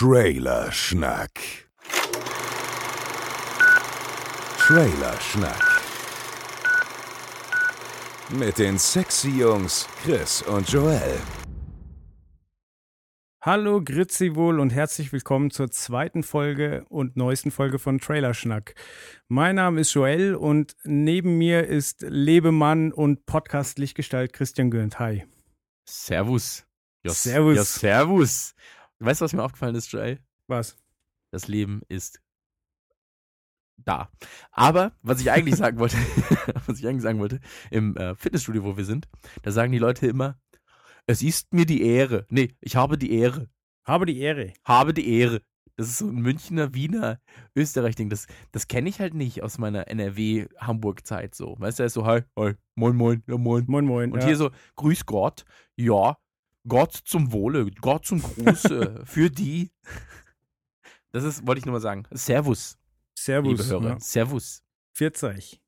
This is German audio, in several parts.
Trailer Schnack. Trailer Schnack. Mit den sexy Jungs Chris und Joel. Hallo, grüezi wohl und herzlich willkommen zur zweiten Folge und neuesten Folge von Trailer Schnack. Mein Name ist Joel und neben mir ist Lebemann und Podcast-Lichtgestalt Christian Gürnt. Hi. Servus. Ja, servus. Ja, servus. Weißt du, was mir aufgefallen ist, Joel? Was? Das Leben ist da. Aber was ich eigentlich sagen wollte, was ich eigentlich sagen wollte, im äh, Fitnessstudio, wo wir sind, da sagen die Leute immer, es ist mir die Ehre. Nee, ich habe die Ehre. Habe die Ehre. Habe die Ehre. Das ist so ein Münchner, Wiener, Österreich-Ding. Das, das kenne ich halt nicht aus meiner NRW-Hamburg-Zeit so. Weißt du, er ist so, hi, hi, moin, moin, ja, moin. Moin, moin. Und ja. hier so, grüß Gott, ja, Gott zum Wohle, Gott zum Gruße, für die. Das ist, wollte ich nur mal sagen. Servus, Servus. liebe Hörer. Ja. Servus. Pfiat euch.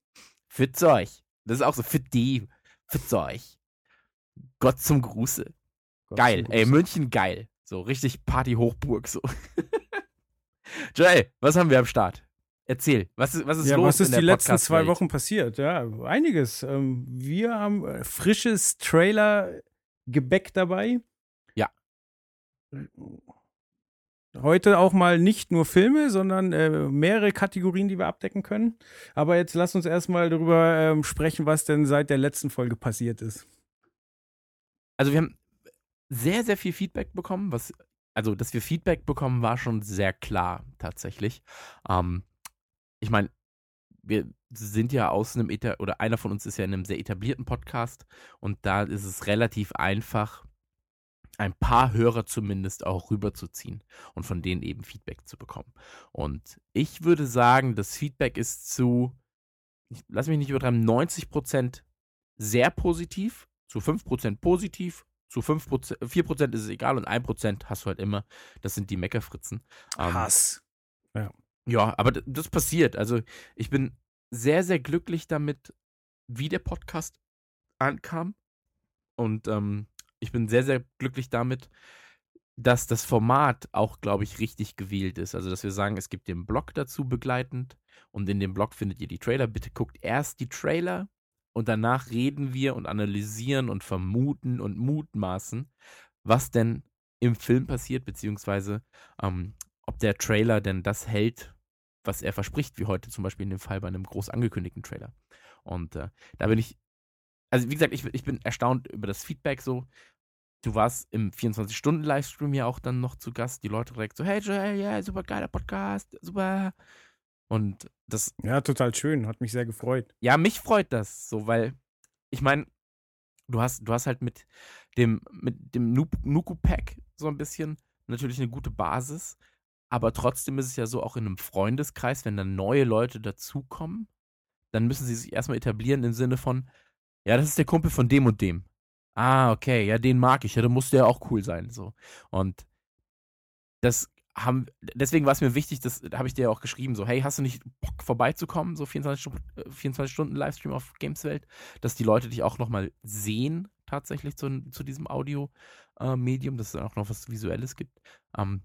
Für euch. Das ist auch so, für die, für euch. Gott zum Gruße. Gott Geil, zum ey, Gruß. München geil. So, richtig Party-Hochburg, so. Joel, was haben wir am Start? Erzähl, was ist, was ist ja, los was ist in der die letzten zwei? Wochen passiert? Ja, einiges. Ähm, wir haben äh, frisches Trailer-Gebäck dabei. Ja. Heute auch mal nicht nur Filme, sondern äh, mehrere Kategorien, die wir abdecken können. Aber jetzt lass uns erstmal darüber ähm, sprechen, was denn seit der letzten Folge passiert ist. Also wir haben sehr, sehr viel Feedback bekommen, was, also dass wir Feedback bekommen, war schon sehr klar tatsächlich. Ähm, ich meine, wir sind ja aus einem, oder einer von uns ist ja in einem sehr etablierten Podcast und da ist es relativ einfach, ein paar Hörer zumindest auch rüberzuziehen und von denen eben Feedback zu bekommen. Und ich würde sagen, das Feedback ist zu, ich, lass mich nicht übertreiben, 90% sehr positiv, zu 5% positiv, zu 5%, 4% ist es egal und 1% hast du halt immer. Das sind die Meckerfritzen. Ähm, Hass. ja, aber d- das passiert. Also ich bin sehr, sehr glücklich damit, wie der Podcast ankam. Und ähm, ich bin sehr, sehr glücklich damit, dass das Format auch, glaube ich, richtig gewählt ist. Also, dass wir sagen, es gibt den Blog dazu begleitend und in dem Blog findet ihr die Trailer. Bitte guckt erst die Trailer und danach reden wir und analysieren und vermuten und mutmaßen, was denn im Film passiert, beziehungsweise ähm, ob der Trailer denn das hält, was er verspricht, wie heute zum Beispiel in dem Fall bei einem groß angekündigten Trailer. Und äh, da bin ich, also wie gesagt, ich, ich bin erstaunt über das Feedback so. Du warst im 24-Stunden-Livestream ja auch dann noch zu Gast. Die Leute direkt so, hey Joel, ja, super geiler Podcast, super. Und das, Ja, total schön. Hat mich sehr gefreut. ja, mich freut das so, weil ich meine, du hast, du hast halt mit dem, mit dem Nu- Nuku-Pack so ein bisschen natürlich eine gute Basis, aber trotzdem ist es ja so auch in einem Freundeskreis, wenn dann neue Leute dazukommen, dann müssen sie sich erstmal etablieren im Sinne von, ja, das ist der Kumpel von dem und dem. Ah, okay, ja, den mag ich, ja, dann muss der auch cool sein, so. Und das haben, deswegen war es mir wichtig, das habe ich dir auch geschrieben, so, hey, hast du nicht Bock vorbeizukommen, so 24, Stu- äh, 24 Stunden Livestream auf Gameswelt, dass die Leute dich auch nochmal sehen, tatsächlich zu, zu diesem Audio-Medium, dass es dann auch noch was Visuelles gibt. Ähm,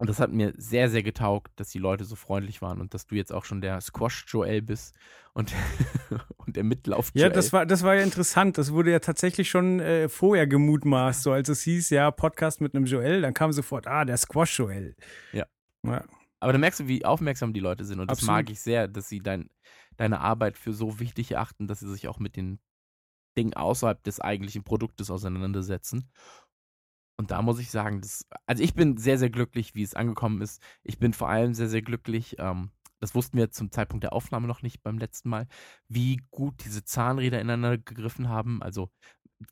und das hat mir sehr, sehr getaugt, dass die Leute so freundlich waren und dass du jetzt auch schon der Squash-Joel bist und, und der Mitlauf-Joel. Ja, das war, das war ja interessant. Das wurde ja tatsächlich schon äh, vorher gemutmaßt. So als es hieß, ja, Podcast mit einem Joel, dann kam sofort, ah, der Squash-Joel. Ja. ja. Aber da merkst du, wie aufmerksam die Leute sind. Und das Absolut. mag ich sehr, dass sie dein, deine Arbeit für so wichtig erachten, dass sie sich auch mit den Dingen außerhalb des eigentlichen Produktes auseinandersetzen. Und da muss ich sagen, das, also ich bin sehr, sehr glücklich, wie es angekommen ist. Ich bin vor allem sehr, sehr glücklich, ähm, das wussten wir zum Zeitpunkt der Aufnahme noch nicht beim letzten Mal, wie gut diese Zahnräder ineinander gegriffen haben. Also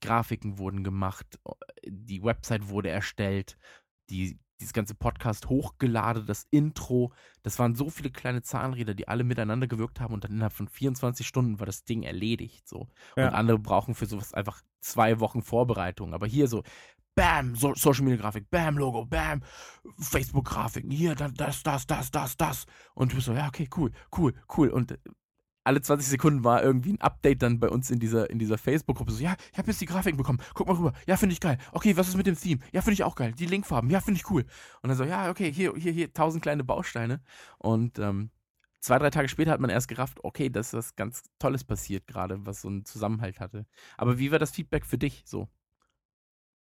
Grafiken wurden gemacht, die Website wurde erstellt, die, dieses ganze Podcast hochgeladen, das Intro. Das waren so viele kleine Zahnräder, die alle miteinander gewirkt haben und dann innerhalb von 24 Stunden war das Ding erledigt. So. Ja. Und andere brauchen für sowas einfach zwei Wochen Vorbereitung. Aber hier so, Bam, so Social Media Grafik, Bam, Logo, Bam, Facebook Grafiken, hier, das, das, das, das, das. Und du bist so, ja, okay, cool, cool, cool. Und äh, alle 20 Sekunden war irgendwie ein Update dann bei uns in dieser, in dieser Facebook-Gruppe. So, ja, ich habe jetzt die Grafiken bekommen. Guck mal rüber. Ja, finde ich geil. Okay, was ist mit dem Theme? Ja, finde ich auch geil. Die Linkfarben. Ja, finde ich cool. Und dann so, ja, okay, hier, hier, hier, tausend kleine Bausteine. Und ähm, zwei, drei Tage später hat man erst gerafft, okay, dass was ganz Tolles passiert gerade, was so einen Zusammenhalt hatte. Aber wie war das Feedback für dich so?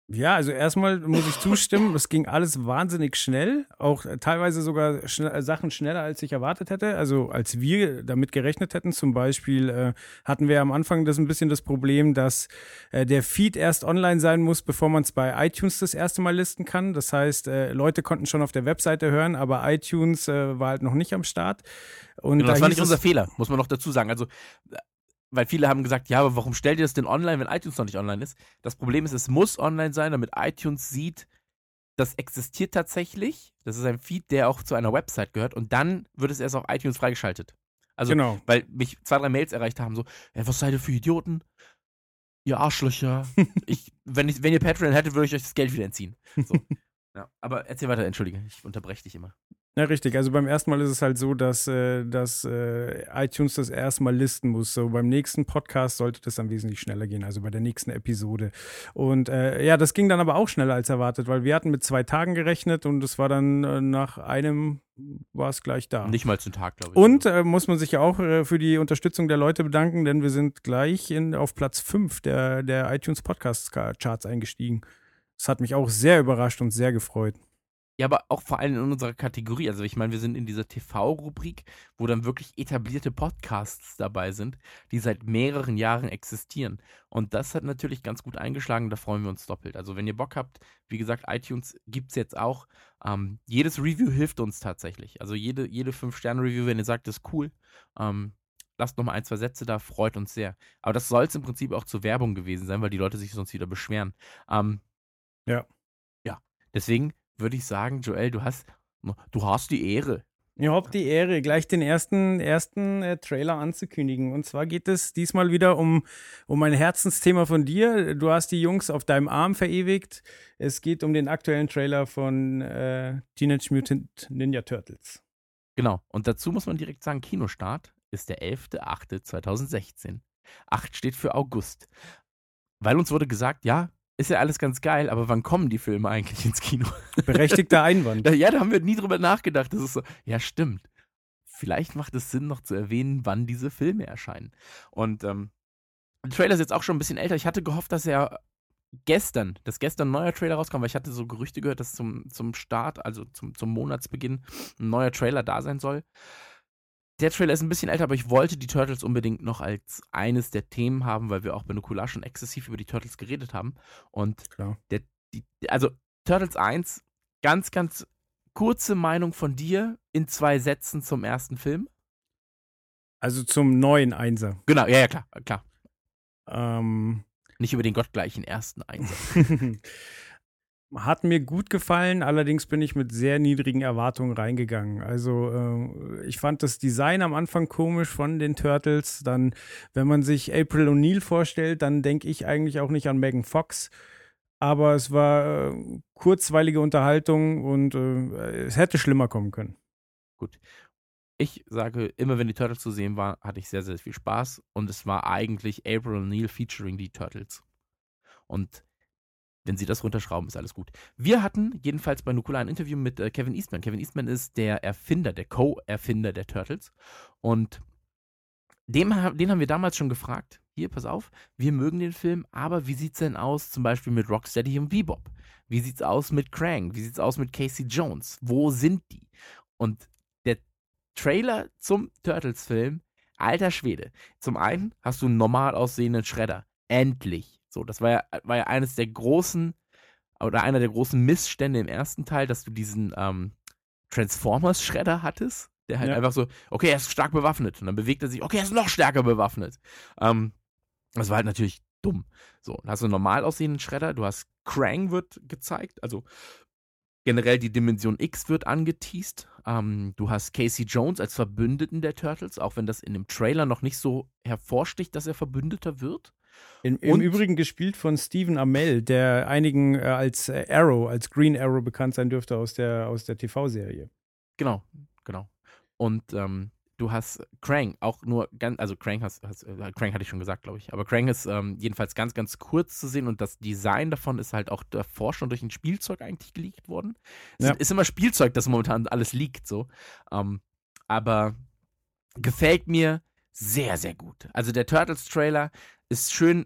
Ja, also erstmal muss ich zustimmen, es ging alles wahnsinnig schnell, auch teilweise sogar schn äh, Sachen schneller, als ich erwartet hätte, also als wir damit gerechnet hätten. Zum Beispiel äh, hatten wir am Anfang das ein bisschen das Problem, dass äh, der Feed erst online sein muss, bevor man es bei iTunes das erste Mal listen kann. Das heißt, äh, Leute konnten schon auf der Webseite hören, aber iTunes äh, war halt noch nicht am Start. Und genau, das da war nicht unser Fehler, muss man noch dazu sagen. Also weil viele haben gesagt, ja, aber warum stellt ihr das denn online, wenn iTunes noch nicht online ist? Das Problem ist, es muss online sein, damit iTunes sieht, das existiert tatsächlich. Das ist ein Feed, der auch zu einer Website gehört und dann wird es erst auf iTunes freigeschaltet. Also, genau. weil mich zwei, drei Mails erreicht haben, so, ja, was seid ihr für Idioten? Ihr Arschlöcher. ich, wenn, ich, wenn ihr Patreon hättet, würde ich euch das Geld wieder entziehen. So. ja, aber erzähl weiter, entschuldige, ich unterbreche dich immer. Ja, richtig. Also beim ersten Mal ist es halt so, dass, äh, dass äh, iTunes das erstmal listen muss. So beim nächsten Podcast sollte das dann wesentlich schneller gehen, also bei der nächsten Episode. Und äh, ja, das ging dann aber auch schneller als erwartet, weil wir hatten mit zwei Tagen gerechnet und es war dann äh, nach einem war es gleich da. Nicht mal zum Tag, glaube ich. Und äh, muss man sich ja auch äh, für die Unterstützung der Leute bedanken, denn wir sind gleich in, auf Platz 5 der, der iTunes Podcast Charts eingestiegen. Das hat mich auch sehr überrascht und sehr gefreut. Ja, aber auch vor allem in unserer Kategorie. Also ich meine, wir sind in dieser TV-Rubrik, wo dann wirklich etablierte Podcasts dabei sind, die seit mehreren Jahren existieren. Und das hat natürlich ganz gut eingeschlagen, da freuen wir uns doppelt. Also wenn ihr Bock habt, wie gesagt, iTunes gibt es jetzt auch. Ähm, jedes Review hilft uns tatsächlich. Also jede, jede 5-Sterne-Review, wenn ihr sagt, das ist cool, ähm, lasst nochmal ein, zwei Sätze da, freut uns sehr. Aber das soll es im Prinzip auch zur Werbung gewesen sein, weil die Leute sich sonst wieder beschweren. Ähm, ja. Ja, deswegen würde ich sagen, Joel, du hast, du hast die Ehre. Ich habe die Ehre, gleich den ersten, ersten äh, Trailer anzukündigen. Und zwar geht es diesmal wieder um, um ein Herzensthema von dir. Du hast die Jungs auf deinem Arm verewigt. Es geht um den aktuellen Trailer von äh, Teenage Mutant Ninja Turtles. Genau. Und dazu muss man direkt sagen, Kinostart ist der 11.08.2016. 8 steht für August. Weil uns wurde gesagt, ja, ist ja alles ganz geil, aber wann kommen die Filme eigentlich ins Kino? Berechtigter Einwand. ja, da haben wir nie drüber nachgedacht. Das ist so, ja, stimmt. Vielleicht macht es Sinn, noch zu erwähnen, wann diese Filme erscheinen. Und ähm, der Trailer ist jetzt auch schon ein bisschen älter. Ich hatte gehofft, dass er gestern, dass gestern ein neuer Trailer rauskommt, weil ich hatte so Gerüchte gehört, dass zum, zum Start, also zum, zum Monatsbeginn, ein neuer Trailer da sein soll der Trailer ist ein bisschen älter, aber ich wollte die Turtles unbedingt noch als eines der Themen haben, weil wir auch bei Nukular schon exzessiv über die Turtles geredet haben. Und Klar. Der, die, also Turtles 1, ganz, ganz kurze Meinung von dir in zwei Sätzen zum ersten Film. Also zum neuen Einser. Genau, ja, ja, klar, klar. Ähm. Nicht über den gottgleichen ersten Einser. Hat mir gut gefallen, allerdings bin ich mit sehr niedrigen Erwartungen reingegangen. Also äh, ich fand das Design am Anfang komisch von den Turtles. Dann, wenn man sich April O'Neil vorstellt, dann denke ich eigentlich auch nicht an Megan Fox. Aber es war äh, kurzweilige Unterhaltung und äh, es hätte schlimmer kommen können. Gut. Ich sage, immer wenn die Turtles zu sehen waren, hatte ich sehr, sehr viel Spaß. Und es war eigentlich April O'Neil featuring die Turtles. Und wenn sie das runterschrauben, ist alles gut. Wir hatten jedenfalls bei Nukula ein Interview mit äh, Kevin Eastman. Kevin Eastman ist der Erfinder, der Co-Erfinder der Turtles. Und dem, den haben wir damals schon gefragt, hier, pass auf, wir mögen den Film, aber wie sieht es denn aus zum Beispiel mit Rocksteady und Bebop? Wie sieht es aus mit Krang? Wie sieht es aus mit Casey Jones? Wo sind die? Und der Trailer zum Turtles-Film, alter Schwede. Zum einen hast du einen normal aussehenden Schredder. Endlich. So, das war ja, war ja eines der großen, oder einer der großen Missstände im ersten Teil, dass du diesen ähm, Transformers-Schredder hattest, der halt ja. einfach so, okay, er ist stark bewaffnet. Und dann bewegt er sich, okay, er ist noch stärker bewaffnet. Ähm, das war halt natürlich dumm. So, dann hast du einen normal aussehenden Schredder, du hast Krang wird gezeigt, also generell die Dimension X wird angeteased. Ähm, du hast Casey Jones als Verbündeten der Turtles, auch wenn das in dem Trailer noch nicht so hervorsticht, dass er Verbündeter wird. In, Im Übrigen gespielt von Stephen Amell, der einigen äh, als äh, Arrow, als Green Arrow bekannt sein dürfte aus der, aus der TV-Serie. Genau, genau. Und ähm, du hast Krang, auch nur ganz, also Krang, hast, hast, äh, Krang hatte ich schon gesagt, glaube ich, aber Krang ist ähm, jedenfalls ganz, ganz kurz zu sehen und das Design davon ist halt auch davor schon durch ein Spielzeug eigentlich geleakt worden. Es Ja. ist immer Spielzeug, das momentan alles liegt, so. Ähm, aber gefällt mir sehr, sehr gut. Also der Turtles-Trailer ist schön.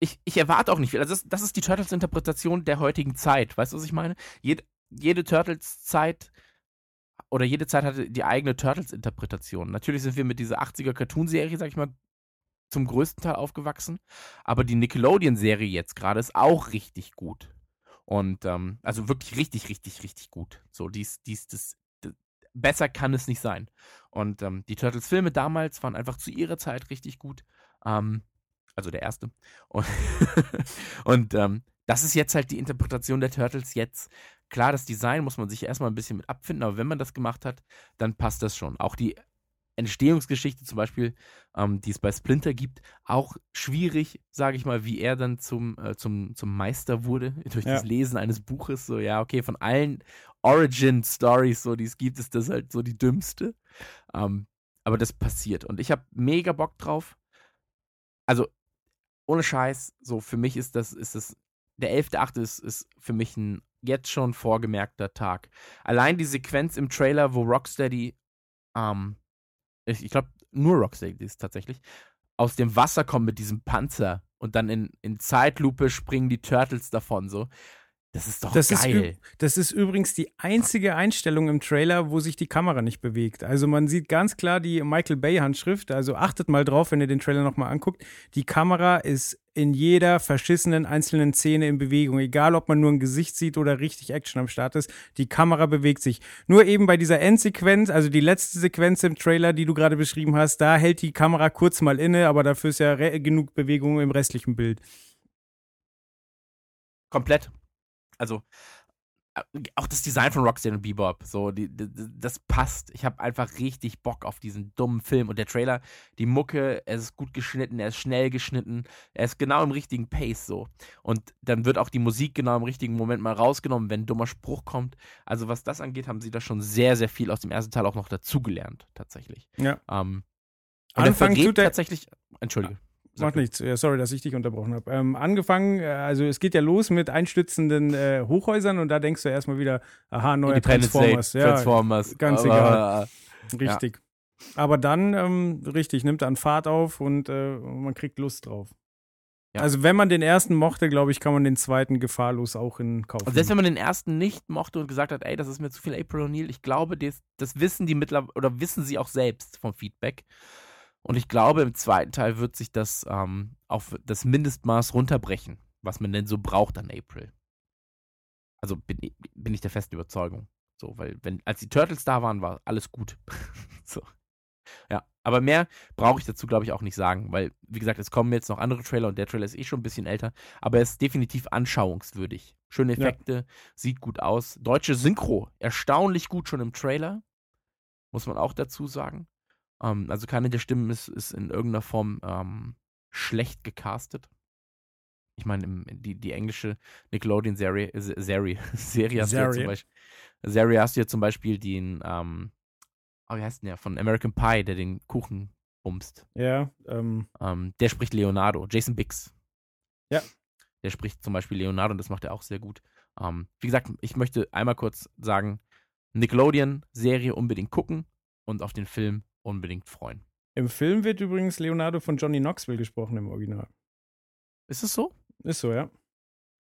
Ich, ich erwarte auch nicht viel. Also das, das ist die Turtles-Interpretation der heutigen Zeit. Weißt du, was ich meine? Jed, jede Turtles-Zeit oder jede Zeit hatte die eigene Turtles-Interpretation. Natürlich sind wir mit dieser 80er-Cartoon-Serie, sag ich mal, zum größten Teil aufgewachsen. Aber die Nickelodeon-Serie jetzt gerade ist auch richtig gut. Und ähm, also wirklich richtig, richtig, richtig gut. So, dies, dies, das, das besser kann es nicht sein. Und ähm, die Turtles-Filme damals waren einfach zu ihrer Zeit richtig gut. Ähm, also der erste. Und, und ähm, das ist jetzt halt die Interpretation der Turtles jetzt. Klar, das Design muss man sich erstmal ein bisschen mit abfinden, aber wenn man das gemacht hat, dann passt das schon. Auch die Entstehungsgeschichte zum Beispiel, ähm, die es bei Splinter gibt, auch schwierig, sage ich mal, wie er dann zum, äh, zum, zum Meister wurde durch Ja. das Lesen eines Buches. So, ja, okay, von allen Origin-Stories, so, die es gibt, ist das halt so die dümmste. Ähm, aber das passiert und ich habe mega Bock drauf. Also, ohne Scheiß, so für mich ist das, ist das, der 11.8. Ist, ist für mich ein jetzt schon vorgemerkter Tag. Allein die Sequenz im Trailer, wo Rocksteady, ähm, ich, ich glaube, nur Rocksteady ist tatsächlich, aus dem Wasser kommt mit diesem Panzer und dann in, in Zeitlupe springen die Turtles davon, so. Das ist doch Das ist, geil. üb- das ist übrigens die einzige Einstellung im Trailer, wo sich die Kamera nicht bewegt. Also man sieht ganz klar die Michael Bay Handschrift. Also achtet mal drauf, wenn ihr den Trailer nochmal anguckt. Die Kamera ist in jeder verschissenen einzelnen Szene in Bewegung. Egal, ob man nur ein Gesicht sieht oder richtig Action am Start ist. Die Kamera bewegt sich. Nur eben bei dieser Endsequenz, also die letzte Sequenz im Trailer, die du gerade beschrieben hast, da hält die Kamera kurz mal inne, aber dafür ist ja genug Bewegung im restlichen Bild. Komplett. Also, äh, auch das Design von Rocksteady und Bebop, so, die, die, das passt. Ich habe einfach richtig Bock auf diesen dummen Film. Und der Trailer, die Mucke, er ist gut geschnitten, er ist schnell geschnitten, er ist genau im richtigen Pace so. Und dann wird auch die Musik genau im richtigen Moment mal rausgenommen, wenn ein dummer Spruch kommt. Also, was das angeht, haben sie da schon sehr, sehr viel aus dem ersten Teil auch noch dazugelernt, tatsächlich. Ja. Ähm, Anfang tut der- tatsächlich. Entschuldige. Macht nichts. Ja, sorry, dass ich dich unterbrochen habe. Ähm, angefangen, äh, also es geht ja los mit einstützenden äh, Hochhäusern und da denkst du erstmal wieder, aha, neuer Independence Transformers. Ja, Transformers. ganz aber, richtig. Aber dann, ähm, richtig, nimmt an Fahrt auf und äh, man kriegt Lust drauf. Ja. Also wenn man den ersten mochte, glaube ich, kann man den zweiten gefahrlos auch in Kauf Und selbst nehmen. wenn man den ersten nicht mochte und gesagt hat, ey, das ist mir zu viel April O'Neil, ich glaube, das, das wissen die mittlerweile, oder wissen sie auch selbst vom Feedback. Und ich glaube, im zweiten Teil wird sich das ähm, auf das Mindestmaß runterbrechen, was man denn so braucht an April. Also bin, ich- bin ich der festen Überzeugung. So, weil, wenn, als die Turtles da waren, war alles gut. so. Ja, aber mehr brauche ich dazu, glaube ich, auch nicht sagen, weil, wie gesagt, es kommen jetzt noch andere Trailer und der Trailer ist eh schon ein bisschen älter, aber er ist definitiv anschauungswürdig. Schöne Ja. Effekte, sieht gut aus. Deutsche Synchro, erstaunlich gut schon im Trailer, muss man auch dazu sagen. Ähm, also keine der Stimmen ist, ist in irgendeiner Form ähm, schlecht gecastet. Ich meine, die, die englische Nickelodeon-Serie, äh, Serie, Serie hast du ja zum Serie. Beispiel, Serie hast du ja zum Beispiel den, ähm, oh, wie heißt denn der, von American Pie, der den Kuchen bumst. Ja, ähm, Ähm, der spricht Leonardo, Jason Biggs. Ja. Der spricht zum Beispiel Leonardo und das macht er auch sehr gut. Ähm, wie gesagt, ich möchte einmal kurz sagen, Nickelodeon-Serie unbedingt gucken und auf den Film unbedingt freuen. im Film wird übrigens Leonardo von Johnny Knoxville gesprochen im Original. Ist es so? Ist so, ja.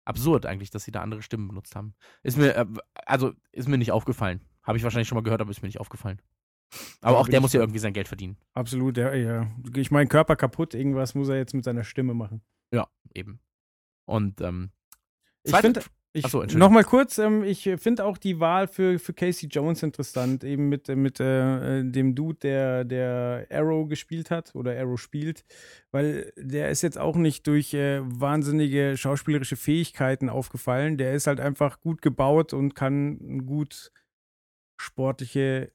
Absurd eigentlich, dass sie da andere Stimmen benutzt haben. Ist mir, äh, also ist mir nicht aufgefallen. Habe ich wahrscheinlich schon mal gehört, aber ist mir nicht aufgefallen. Aber Ja, auch der muss ja irgendwie sein Geld verdienen. Absolut, ja, ja. Ich meine, Körper kaputt, irgendwas muss er jetzt mit seiner Stimme machen. Ja, eben. Und ähm, Ich finde, ich, Ach so, Entschuldigung. nochmal kurz, ähm, ich finde auch die Wahl für, für Casey Jones interessant, eben mit, äh, mit äh, dem Dude, der, der Arrow gespielt hat oder Arrow spielt, weil der ist jetzt auch nicht durch äh, wahnsinnige schauspielerische Fähigkeiten aufgefallen. Der ist halt einfach gut gebaut und kann gut sportliche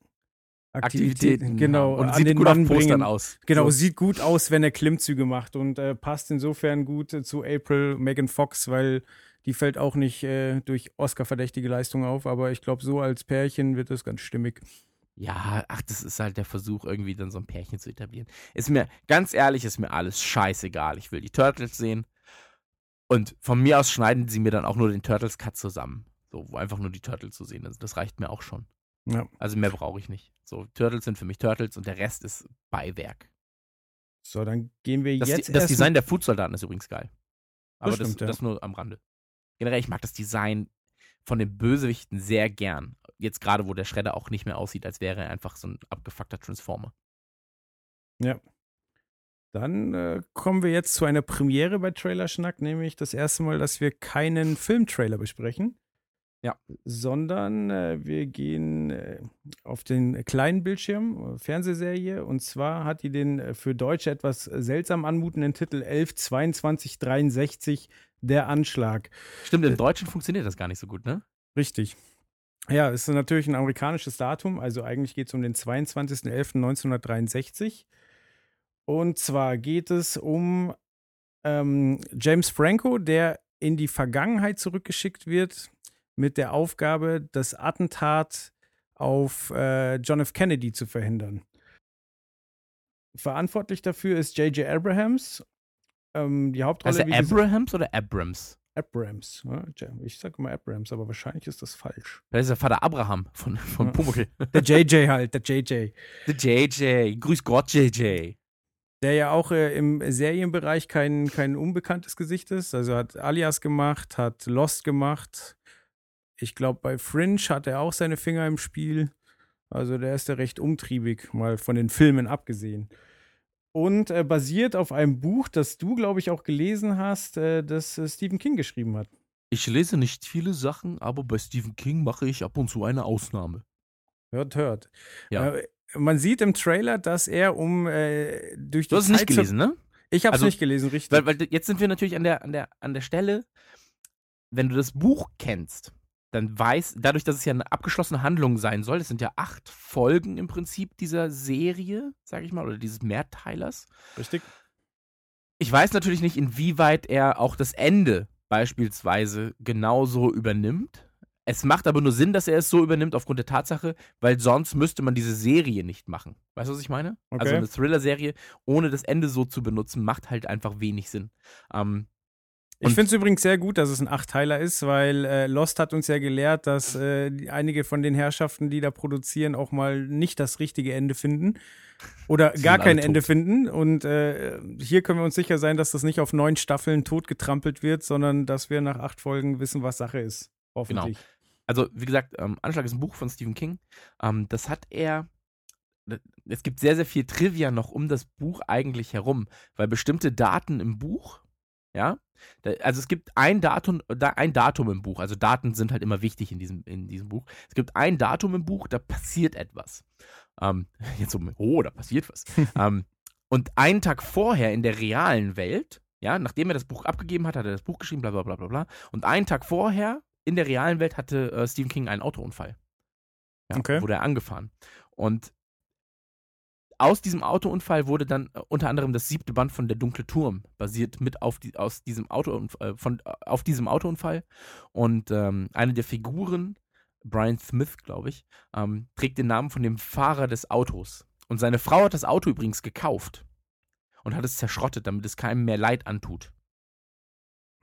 Aktivitäten, Aktivitäten genau, und an sieht gut Mann auf Postern bringen. aus. Genau, So. sieht gut aus, wenn er Klimmzüge macht und äh, passt insofern gut äh, zu April Megan Fox, weil die fällt auch nicht äh, durch Oscar-verdächtige Leistung auf, aber ich glaube, so als Pärchen wird das ganz stimmig. Ja, ach, das ist halt der Versuch, irgendwie dann so ein Pärchen zu etablieren. Ist mir, ganz ehrlich, ist mir alles scheißegal. Ich will die Turtles sehen. Und von mir aus schneiden sie mir dann auch nur den Turtles-Cut zusammen. So, wo einfach nur die Turtles zu sehen ist. Das reicht mir auch schon. Ja. Also mehr brauche ich nicht. So, Turtles sind für mich Turtles und der Rest ist Beiwerk. So, dann gehen wir Das, jetzt. das Design der Foodsoldaten ist übrigens geil. Aber das, stimmt, ja. das nur am Rande. Generell, ich mag das Design von den Bösewichten sehr gern. Jetzt gerade, wo der Schredder auch nicht mehr aussieht, als wäre er einfach so ein abgefuckter Transformer. Dann äh, kommen wir jetzt zu einer Premiere bei Trailer Schnack, nämlich das erste Mal, dass wir keinen Filmtrailer besprechen. Ja. Sondern äh, wir gehen äh, auf den kleinen Bildschirm, äh, Fernsehserie, und zwar hat die den äh, für Deutsche etwas seltsam anmutenden Titel 112263, Der Anschlag. Stimmt, im Deutschen funktioniert das gar nicht so gut, ne? Richtig. Ja, es ist natürlich ein amerikanisches Datum, also eigentlich geht es um den 22.11.1963. Und zwar geht es um ähm, James Franco, der in die Vergangenheit zurückgeschickt wird mit der Aufgabe, das Attentat auf äh, John F. Kennedy zu verhindern. Verantwortlich dafür ist J.J. Abrahams. Ähm, die Hauptrolle gesagt- Abrahams oder Abrams? Abrams. Ja, Ja, ich sage immer Abrams, aber wahrscheinlich ist das falsch. Das ist der Vater Abraham von, von Ja. Pumuckl. Der JJ halt, der JJ. Der JJ. Grüß Gott, JJ. Der ja auch äh, im Serienbereich kein, kein unbekanntes Gesicht ist. Also hat Alias gemacht, hat Lost gemacht. Ich glaube, bei Fringe hat er auch seine Finger im Spiel. Also der ist ja recht umtriebig, mal von den Filmen abgesehen. Und äh, basiert auf einem Buch, das du, glaube ich, auch gelesen hast, äh, das äh, Stephen King geschrieben hat. Ich lese nicht viele Sachen, aber bei Stephen King mache ich ab und zu eine Ausnahme. Hört, hört. Ja. Äh, man sieht im Trailer, dass er um äh, durch die Du hast es nicht Zeit gelesen, ne? Ich habe es Also, nicht gelesen, richtig. Weil, weil jetzt sind wir natürlich an der, an, der, an der Stelle, wenn du das Buch kennst, dann weiß, dadurch, dass es ja eine abgeschlossene Handlung sein soll, es sind ja acht Folgen im Prinzip dieser Serie, sag ich mal, oder dieses Mehrteilers. richtig. Ich weiß natürlich nicht, inwieweit er auch das Ende beispielsweise genauso übernimmt. Es macht aber nur Sinn, dass er es so übernimmt aufgrund der Tatsache, weil sonst müsste man diese Serie nicht machen. Weißt du, was ich meine? Also Okay. eine Thriller-Serie ohne das Ende so zu benutzen, macht halt einfach wenig Sinn. Ähm, Ich Und- finde es übrigens sehr gut, dass es ein Achtteiler ist, weil äh, Lost hat uns ja gelehrt, dass äh, einige von den Herrschaften, die da produzieren, auch mal nicht das richtige Ende finden oder gar kein Ende tot. finden. Und äh, hier können wir uns sicher sein, dass das nicht auf neun Staffeln totgetrampelt wird, sondern dass wir nach acht Folgen wissen, was Sache ist. Hoffentlich. also, wie gesagt, ähm, Anschlag ist ein Buch von Stephen King. Ähm, das hat er. Es gibt sehr, sehr viel Trivia noch um das Buch eigentlich herum, weil bestimmte Daten im Buch, ja, also es gibt ein Datum, da, ein Datum im Buch, also Daten sind halt immer wichtig in diesem, in diesem Buch. Es gibt ein Datum im Buch, da passiert etwas. Ähm, jetzt so, oh, da passiert was. ähm, und einen Tag vorher in der realen Welt, ja, nachdem er das Buch abgegeben hat, hat er das Buch geschrieben, bla bla bla bla bla. Und einen Tag vorher in der realen Welt hatte äh, Stephen King einen Autounfall. Ja, Okay. Wurde er angefahren. Und aus diesem Autounfall wurde dann äh, unter anderem das siebte Band von Der dunkle Turm basiert mit auf, die, aus diesem Auto, äh, von, äh, auf diesem Autounfall. Und ähm, eine der Figuren, Brian Smith, glaube ich, ähm, trägt den Namen von dem Fahrer des Autos. Und seine Frau hat das Auto übrigens gekauft und hat es zerschrottet, damit es keinem mehr Leid antut.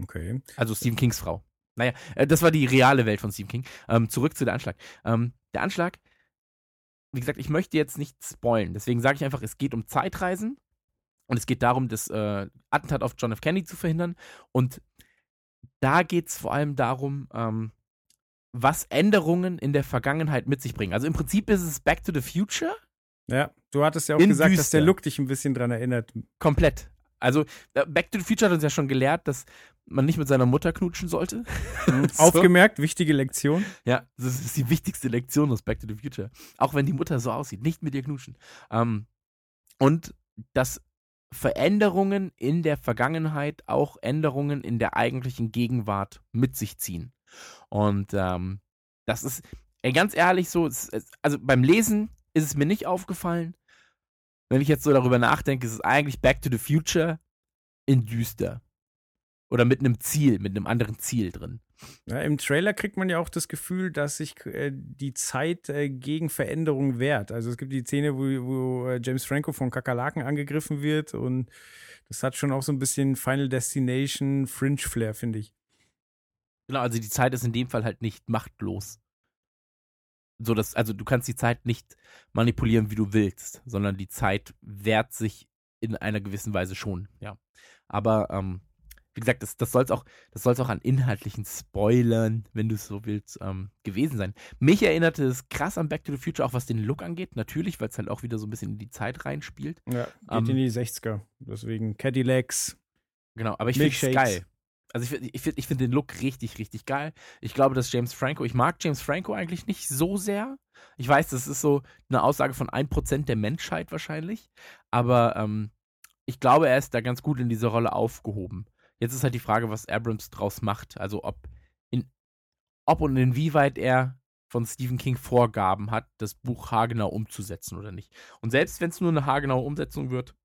Okay. Also Stephen Kings Frau. Naja, das war die reale Welt von Stephen King. Ähm, zurück zu der Anschlag. Ähm, der Anschlag, wie gesagt, ich möchte jetzt nicht spoilen. Deswegen sage ich einfach, es geht um Zeitreisen und es geht darum, das äh, Attentat auf John F. Kennedy zu verhindern. Und da geht es vor allem darum, ähm, was Änderungen in der Vergangenheit mit sich bringen. Also im Prinzip ist es Back to the Future Ja, du hattest ja auch gesagt, dass der düster. Look dich ein bisschen dran erinnert. komplett. Also äh, Back to the Future hat uns ja schon gelehrt, dass man nicht mit seiner Mutter knutschen sollte. So. Aufgemerkt, wichtige Lektion. Ja, das ist die wichtigste Lektion aus Back to the Future. Auch wenn die Mutter so aussieht, nicht mit ihr knutschen. Ähm, und dass Veränderungen in der Vergangenheit auch Änderungen in der eigentlichen Gegenwart mit sich ziehen. Und ähm, das ist, ey, ganz ehrlich, so, es, es, also beim Lesen ist es mir nicht aufgefallen. Wenn ich jetzt so darüber nachdenke, ist es eigentlich Back to the Future in düster. Oder mit einem Ziel, mit einem anderen Ziel drin. Ja, Im Trailer kriegt man ja auch das Gefühl, dass sich äh, die Zeit äh, gegen Veränderung wehrt. Also es gibt die Szene, wo, wo äh, James Franco von Kakerlaken angegriffen wird und das hat schon auch so ein bisschen Final Destination Fringe Flair, finde ich. Genau, also die Zeit ist in dem Fall halt nicht machtlos. So dass, also du kannst die Zeit nicht manipulieren, wie du willst, sondern die Zeit wehrt sich in einer gewissen Weise schon, ja. Aber ähm, wie gesagt, das, das soll es auch, auch an inhaltlichen Spoilern, wenn du es so willst, ähm, gewesen sein. Mich erinnerte es krass an Back to the Future, auch was den Look angeht, natürlich, weil es halt auch wieder so ein bisschen in die Zeit reinspielt. Ja, geht ähm, in die 60er. Deswegen Cadillacs. Genau, aber ich finde es geil. Also ich, ich finde ich find den Look richtig, richtig geil. Ich glaube, dass James Franco, ich mag James Franco eigentlich nicht so sehr. Ich weiß, das ist so eine Aussage von 1% der Menschheit wahrscheinlich. Aber ähm, ich glaube, er ist da ganz gut in dieser Rolle aufgehoben. Jetzt ist halt die Frage, was Abrams draus macht. Also ob, in, ob und inwieweit er von Stephen King Vorgaben hat, das Buch haargenau umzusetzen oder nicht. Und selbst wenn es nur eine haargenaue Umsetzung wird,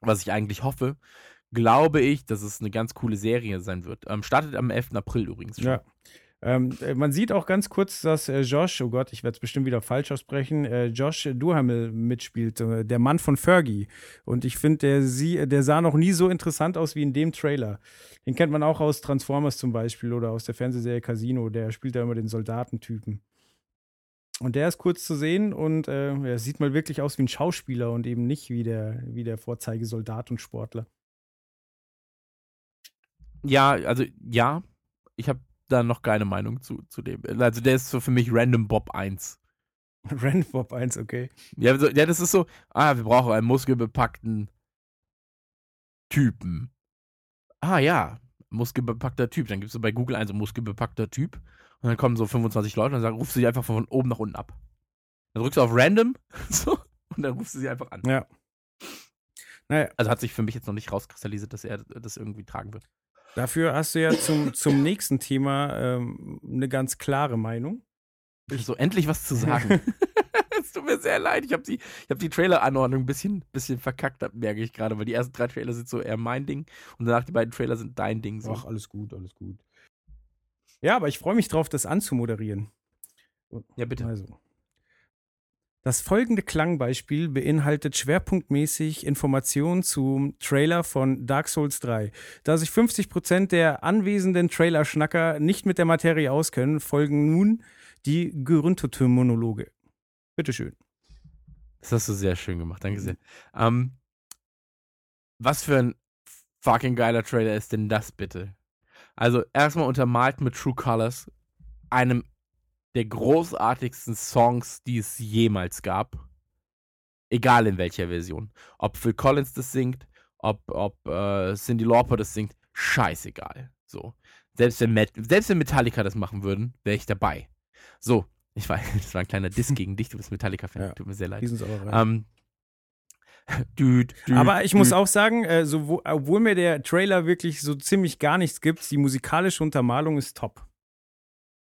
was ich eigentlich hoffe, glaube ich, dass es eine ganz coole Serie sein wird. Ähm, startet am 11. April übrigens schon. Ja. Ähm, äh, man sieht auch ganz kurz, dass äh, Josh, oh Gott, ich werde es bestimmt wieder falsch aussprechen, äh, Josh Duhamel mitspielt, äh, der Mann von Fergie. Und ich finde, der, der sah noch nie so interessant aus wie in dem Trailer. Den kennt man auch aus Transformers zum Beispiel oder aus der Fernsehserie Casino. Der spielt da immer den Soldatentypen. Und der ist kurz zu sehen und äh, er sieht mal wirklich aus wie ein Schauspieler und eben nicht wie der, wie der Vorzeigesoldat und Sportler. Ja, also ja, ich habe da noch keine Meinung zu, zu dem. Also der ist so für mich Random Bob 1. Random Bob 1, okay. Ja, so, ja, das ist so, ah, wir brauchen einen muskelbepackten Typen. Ah ja, muskelbepackter Typ. Dann gibst du bei Google ein so muskelbepackter Typ und dann kommen so 25 Leute und sagen, rufst du sie einfach von oben nach unten ab. Dann drückst du auf Random so, und dann rufst du sie einfach an. Ja. Naja. Also hat sich für mich jetzt noch nicht rauskristallisiert, dass er das irgendwie tragen wird. Dafür hast du ja zum, zum nächsten Thema ähm, eine ganz klare Meinung. Ich so endlich was zu sagen. es tut mir sehr leid. Ich habe die, hab die Trailer-Anordnung ein bisschen, bisschen verkackt, merke ich gerade, weil die ersten drei Trailer sind so eher mein Ding und danach die beiden Trailer sind dein Ding. So. Ach, alles gut, alles gut. Ja, aber ich freue mich drauf, das anzumoderieren. Ja, bitte. Also. Das folgende Klangbeispiel beinhaltet schwerpunktmäßig Informationen zum Trailer von Dark Souls 3. Da sich 50% der anwesenden Trailer-Schnacker nicht mit der Materie auskennen, folgen nun die Gerüntete-Monologe. Bitteschön. Das hast du sehr schön gemacht, danke sehr. Ähm, was für ein fucking geiler Trailer ist denn das bitte? Also erstmal untermalt mit True Colors, einem der großartigsten Songs, die es jemals gab. Egal in welcher Version. Ob Phil Collins das singt, ob, ob äh, Cindy Lauper das singt, scheißegal. So. Selbst wenn, Met selbst wenn Metallica das machen würden, wäre ich dabei. So, ich weiß, das war ein kleiner Diss gegen dich, du bist Metallica-Fan, ja, tut mir sehr leid. Ähm, Dude, dude, Aber ich dude. muss auch sagen, äh, so, obwohl mir der Trailer wirklich so ziemlich gar nichts gibt, die musikalische Untermalung ist top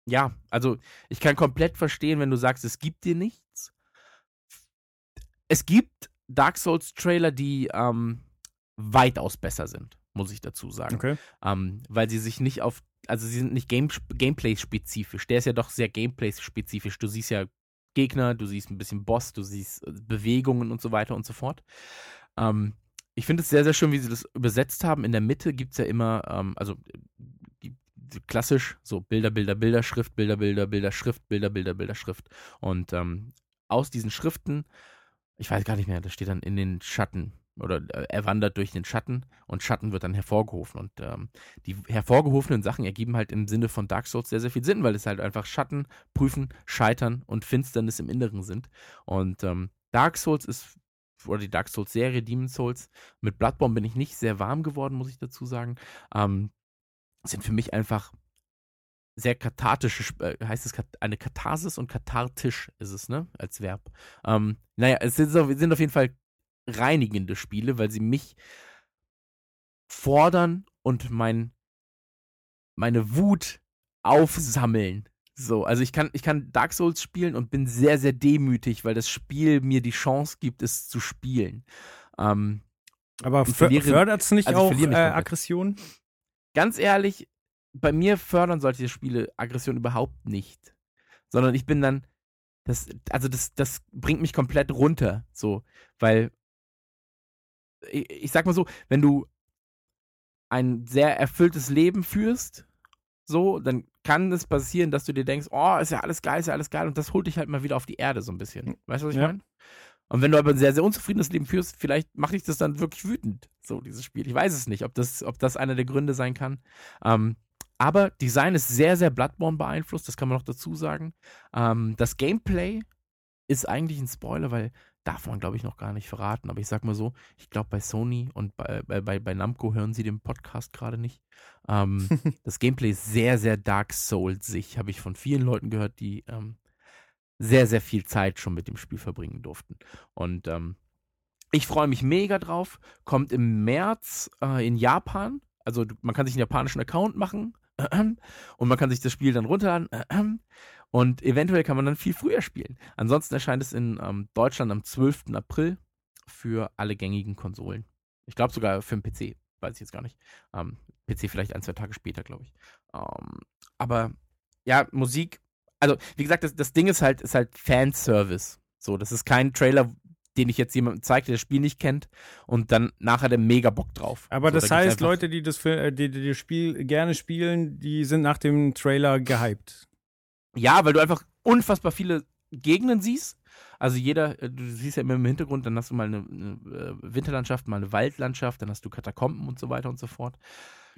ja, also ich kann komplett verstehen, wenn du sagst, es gibt dir nichts. Es gibt Dark Souls Trailer, die ähm, weitaus besser sind, muss ich dazu sagen. Okay. Ähm, weil sie sich nicht auf, also sie sind nicht Game, Gameplay-spezifisch. Der ist ja doch sehr Gameplay-spezifisch. Du siehst ja Gegner, du siehst ein bisschen Boss, du siehst äh, Bewegungen und so weiter und so fort. Ähm, ich finde es sehr, sehr schön, wie sie das übersetzt haben. In der Mitte gibt es ja immer, ähm, also klassisch so Bilder, Bilder, Bilder, Schrift, Bilder, Bilder, Bilder, Schrift, Bilder, Bilder, Bilder, Schrift. Und ähm, aus diesen Schriften, ich weiß gar nicht mehr, das steht dann in den Schatten oder äh, er wandert durch den Schatten und Schatten wird dann hervorgerufen. Und ähm, die hervorgerufenen Sachen ergeben halt im Sinne von Dark Souls sehr, sehr viel Sinn, weil es halt einfach Schatten, Prüfen, Scheitern und Finsternis im Inneren sind. Und ähm, Dark Souls ist, oder die Dark Souls-Serie, Demon Souls, mit Bloodborne bin ich nicht sehr warm geworden, muss ich dazu sagen. Ähm, sind für mich einfach sehr kathartische, äh, heißt es eine Katharsis und kathartisch ist es, ne, als Verb. Ähm, naja, es sind, sind auf jeden Fall reinigende Spiele, weil sie mich fordern und mein, meine Wut aufsammeln. So, also ich kann, ich kann Dark Souls spielen und bin sehr, sehr demütig, weil das Spiel mir die Chance gibt, es zu spielen. Ähm, Aber fördert es nicht also auch äh, Aggression? Ganz ehrlich, bei mir fördern solche Spiele Aggression überhaupt nicht. Sondern ich bin dann, das, also das, das bringt mich komplett runter, so, weil ich, ich sag mal so, wenn du ein sehr erfülltes Leben führst, so, dann kann es passieren, dass du dir denkst, oh, ist ja alles geil, ist ja alles geil und das holt dich halt mal wieder auf die Erde so ein bisschen. Weißt du, was ich Ja. meine? Und wenn du aber ein sehr, sehr unzufriedenes Leben führst, vielleicht macht dich das dann wirklich wütend, so dieses Spiel. Ich weiß es nicht, ob das, ob das einer der Gründe sein kann. Ähm, aber Design ist sehr, sehr Bloodborne beeinflusst, das kann man noch dazu sagen. Ähm, das Gameplay ist eigentlich ein Spoiler, weil darf man, glaube ich, noch gar nicht verraten. Aber ich sag mal so, ich glaube, bei Sony und bei, bei, bei, bei Namco hören sie den Podcast gerade nicht. Ähm, das Gameplay ist sehr, sehr Dark Souls-sich, habe ich von vielen Leuten gehört, die ähm, sehr, sehr viel Zeit schon mit dem Spiel verbringen durften. Und ähm, ich freue mich mega drauf. Kommt im März äh, in Japan. Also man kann sich einen japanischen Account machen und man kann sich das Spiel dann runterladen und eventuell kann man dann viel früher spielen. Ansonsten erscheint es in ähm, Deutschland am 12. April für alle gängigen Konsolen. Ich glaube sogar für den PC, weiß ich jetzt gar nicht. Ähm, PC vielleicht ein, zwei Tage später, glaube ich. Ähm, aber ja, Musik, also wie gesagt, das, das Ding ist halt, ist halt Fanservice. So, das ist kein Trailer, den ich jetzt jemandem zeige, der das Spiel nicht kennt und dann nachher der mega Bock drauf. Aber so, das da heißt, Leute, die das, Fil- äh, die, die das Spiel gerne spielen, die sind nach dem Trailer gehypt. Ja, weil du einfach unfassbar viele Gegenden siehst. Also jeder, äh, du siehst ja immer im Hintergrund, dann hast du mal eine, eine äh, Winterlandschaft, mal eine Waldlandschaft, dann hast du Katakomben und so weiter und so fort.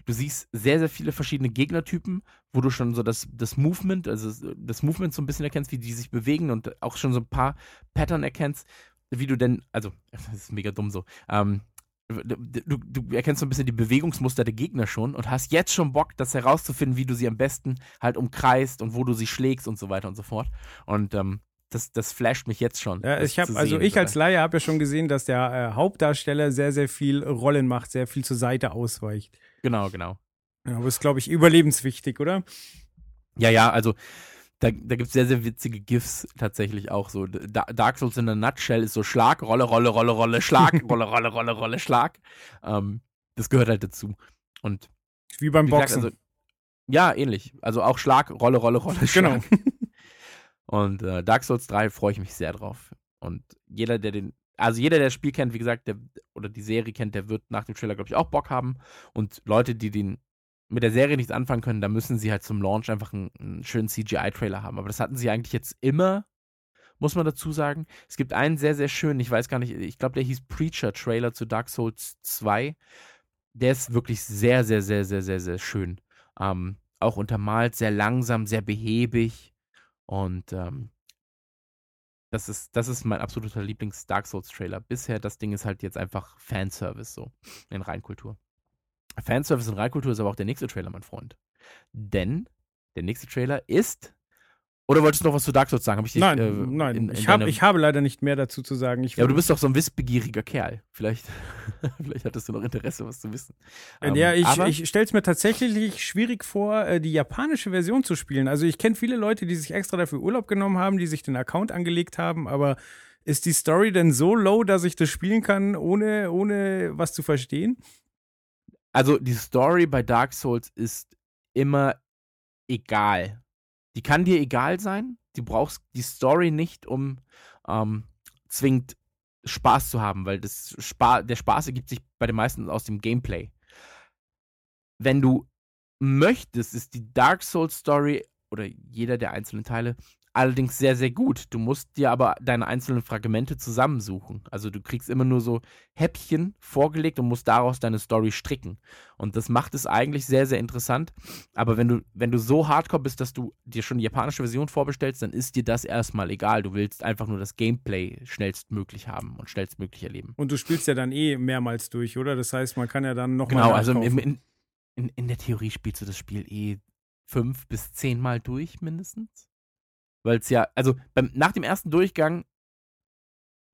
Du siehst sehr, sehr viele verschiedene Gegnertypen, wo du schon so das, das Movement, also das Movement so ein bisschen erkennst, wie die sich bewegen und auch schon so ein paar Pattern erkennst, wie du denn, also, das ist mega dumm so, ähm, du, du, du erkennst so ein bisschen die Bewegungsmuster der Gegner schon und hast jetzt schon Bock, das herauszufinden, wie du sie am besten halt umkreist und wo du sie schlägst und so weiter und so fort. Und ähm, das, das flasht mich jetzt schon. Ja, ich habe zu also sehen. ich als Laie habe ja schon gesehen, dass der äh, Hauptdarsteller sehr sehr viel Rollen macht, sehr viel zur Seite ausweicht. Genau, genau. Ja, aber ist glaube ich überlebenswichtig, oder? Ja, ja, also da, da gibt es sehr, sehr witzige GIFs tatsächlich auch so. Da Dark Souls in a Nutshell ist so Schlag, Rolle, Rolle, Rolle, Rolle, Schlag, Rolle, Rolle, Rolle, Rolle, Schlag. Ähm, das gehört halt dazu. Und Wie beim wie gesagt, Boxen. also, ja, ähnlich. Also auch Schlag, Rolle, Rolle, Rolle, Schlag. Genau. Und äh, Dark Souls 3 freue ich mich sehr drauf. Und jeder, der den, also jeder, der das Spiel kennt, wie gesagt, der, oder die Serie kennt, der wird nach dem Trailer, glaube ich, auch Bock haben. Und Leute, die den mit der Serie nichts anfangen können, da müssen sie halt zum Launch einfach einen, einen schönen CGI-Trailer haben. Aber das hatten sie eigentlich jetzt immer, muss man dazu sagen. Es gibt einen sehr, sehr schönen, ich weiß gar nicht, ich glaube, der hieß Preacher-Trailer zu Dark Souls 2. Der ist wirklich sehr, sehr, sehr, sehr, sehr, sehr schön. Ähm, auch untermalt, sehr langsam, sehr behäbig. Und ähm, das ist, das ist mein absoluter Lieblings-Dark Souls-Trailer. Bisher, das Ding ist halt jetzt einfach Fanservice so in Reinkultur. Fanservice in Reinkultur ist aber auch der nächste Trailer, mein Freund. Denn der nächste Trailer ist. Oder wolltest du noch was zu Dark Souls sagen? Dich, Nein, äh, nein. in- in ich, hab, ich habe leider nicht mehr dazu zu sagen. Ich ja, aber du bist doch so ein wissbegieriger Kerl. Vielleicht, vielleicht hattest du noch Interesse, was zu wissen. Ähm, ja, ich, ich stelle es mir tatsächlich schwierig vor, äh, die japanische Version zu spielen. Also ich kenne viele Leute, die sich extra dafür Urlaub genommen haben, die sich den Account angelegt haben, aber ist die Story denn so low, dass ich das spielen kann, ohne, ohne was zu verstehen? also die Story bei Dark Souls ist immer egal. Die kann dir egal sein. Du brauchst die Story nicht, um ähm, zwingend Spaß zu haben, weil das Spa der Spaß ergibt sich bei den meisten aus dem Gameplay. Wenn du möchtest, ist die Dark Souls Story oder jeder der einzelnen Teile allerdings sehr, sehr gut. Du musst dir aber deine einzelnen Fragmente zusammensuchen. Also du kriegst immer nur so Häppchen vorgelegt und musst daraus deine Story stricken. Und das macht es eigentlich sehr, sehr interessant. Aber wenn du, wenn du so hardcore bist, dass du dir schon die japanische Version vorbestellst, dann ist dir das erstmal egal. Du willst einfach nur das Gameplay schnellstmöglich haben und schnellstmöglich erleben. Und du spielst ja dann eh mehrmals durch, oder? Das heißt, man kann ja dann noch Genau, mal also in, in, in, in der Theorie spielst du das Spiel eh fünf bis zehnmal durch mindestens. Weil es ja, also beim, nach dem ersten Durchgang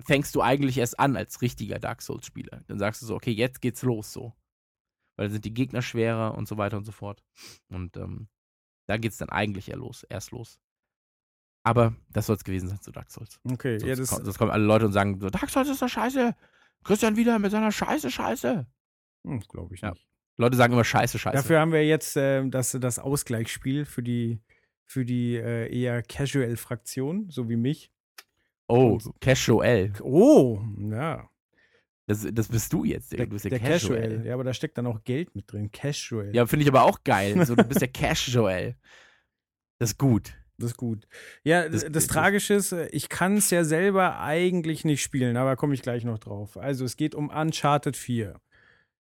fängst du eigentlich erst an als richtiger Dark Souls-Spieler. Dann sagst du so, okay, jetzt geht's los so. Weil dann sind die Gegner schwerer und so weiter und so fort. Und ähm, da geht's dann eigentlich eher los, erst los. Aber das soll es gewesen sein zu Dark Souls. Okay, ja, Sonst, das, ko- sonst kommen alle Leute und sagen so, Dark Souls ist doch scheiße. Christian wieder mit seiner Scheiße, Scheiße. hm, glaube ich Ja. nicht. Leute sagen immer Scheiße, Scheiße. Dafür haben wir jetzt äh, das, das Ausgleichsspiel für die, für die äh, eher Casual-Fraktion, so wie mich. oh, Casual. Oh, ja. Das, das bist du jetzt. Der, Du bist ja der Casual. Casual. Ja, aber da steckt dann auch Geld mit drin. Casual. Ja, finde ich aber auch geil. So, du bist ja Casual. Das ist gut. Das ist gut. Ja, das, Das- das das- Tragische ist, äh, ich kann es ja selber eigentlich nicht spielen, aber komme ich gleich noch drauf. Also, es geht um Uncharted 4.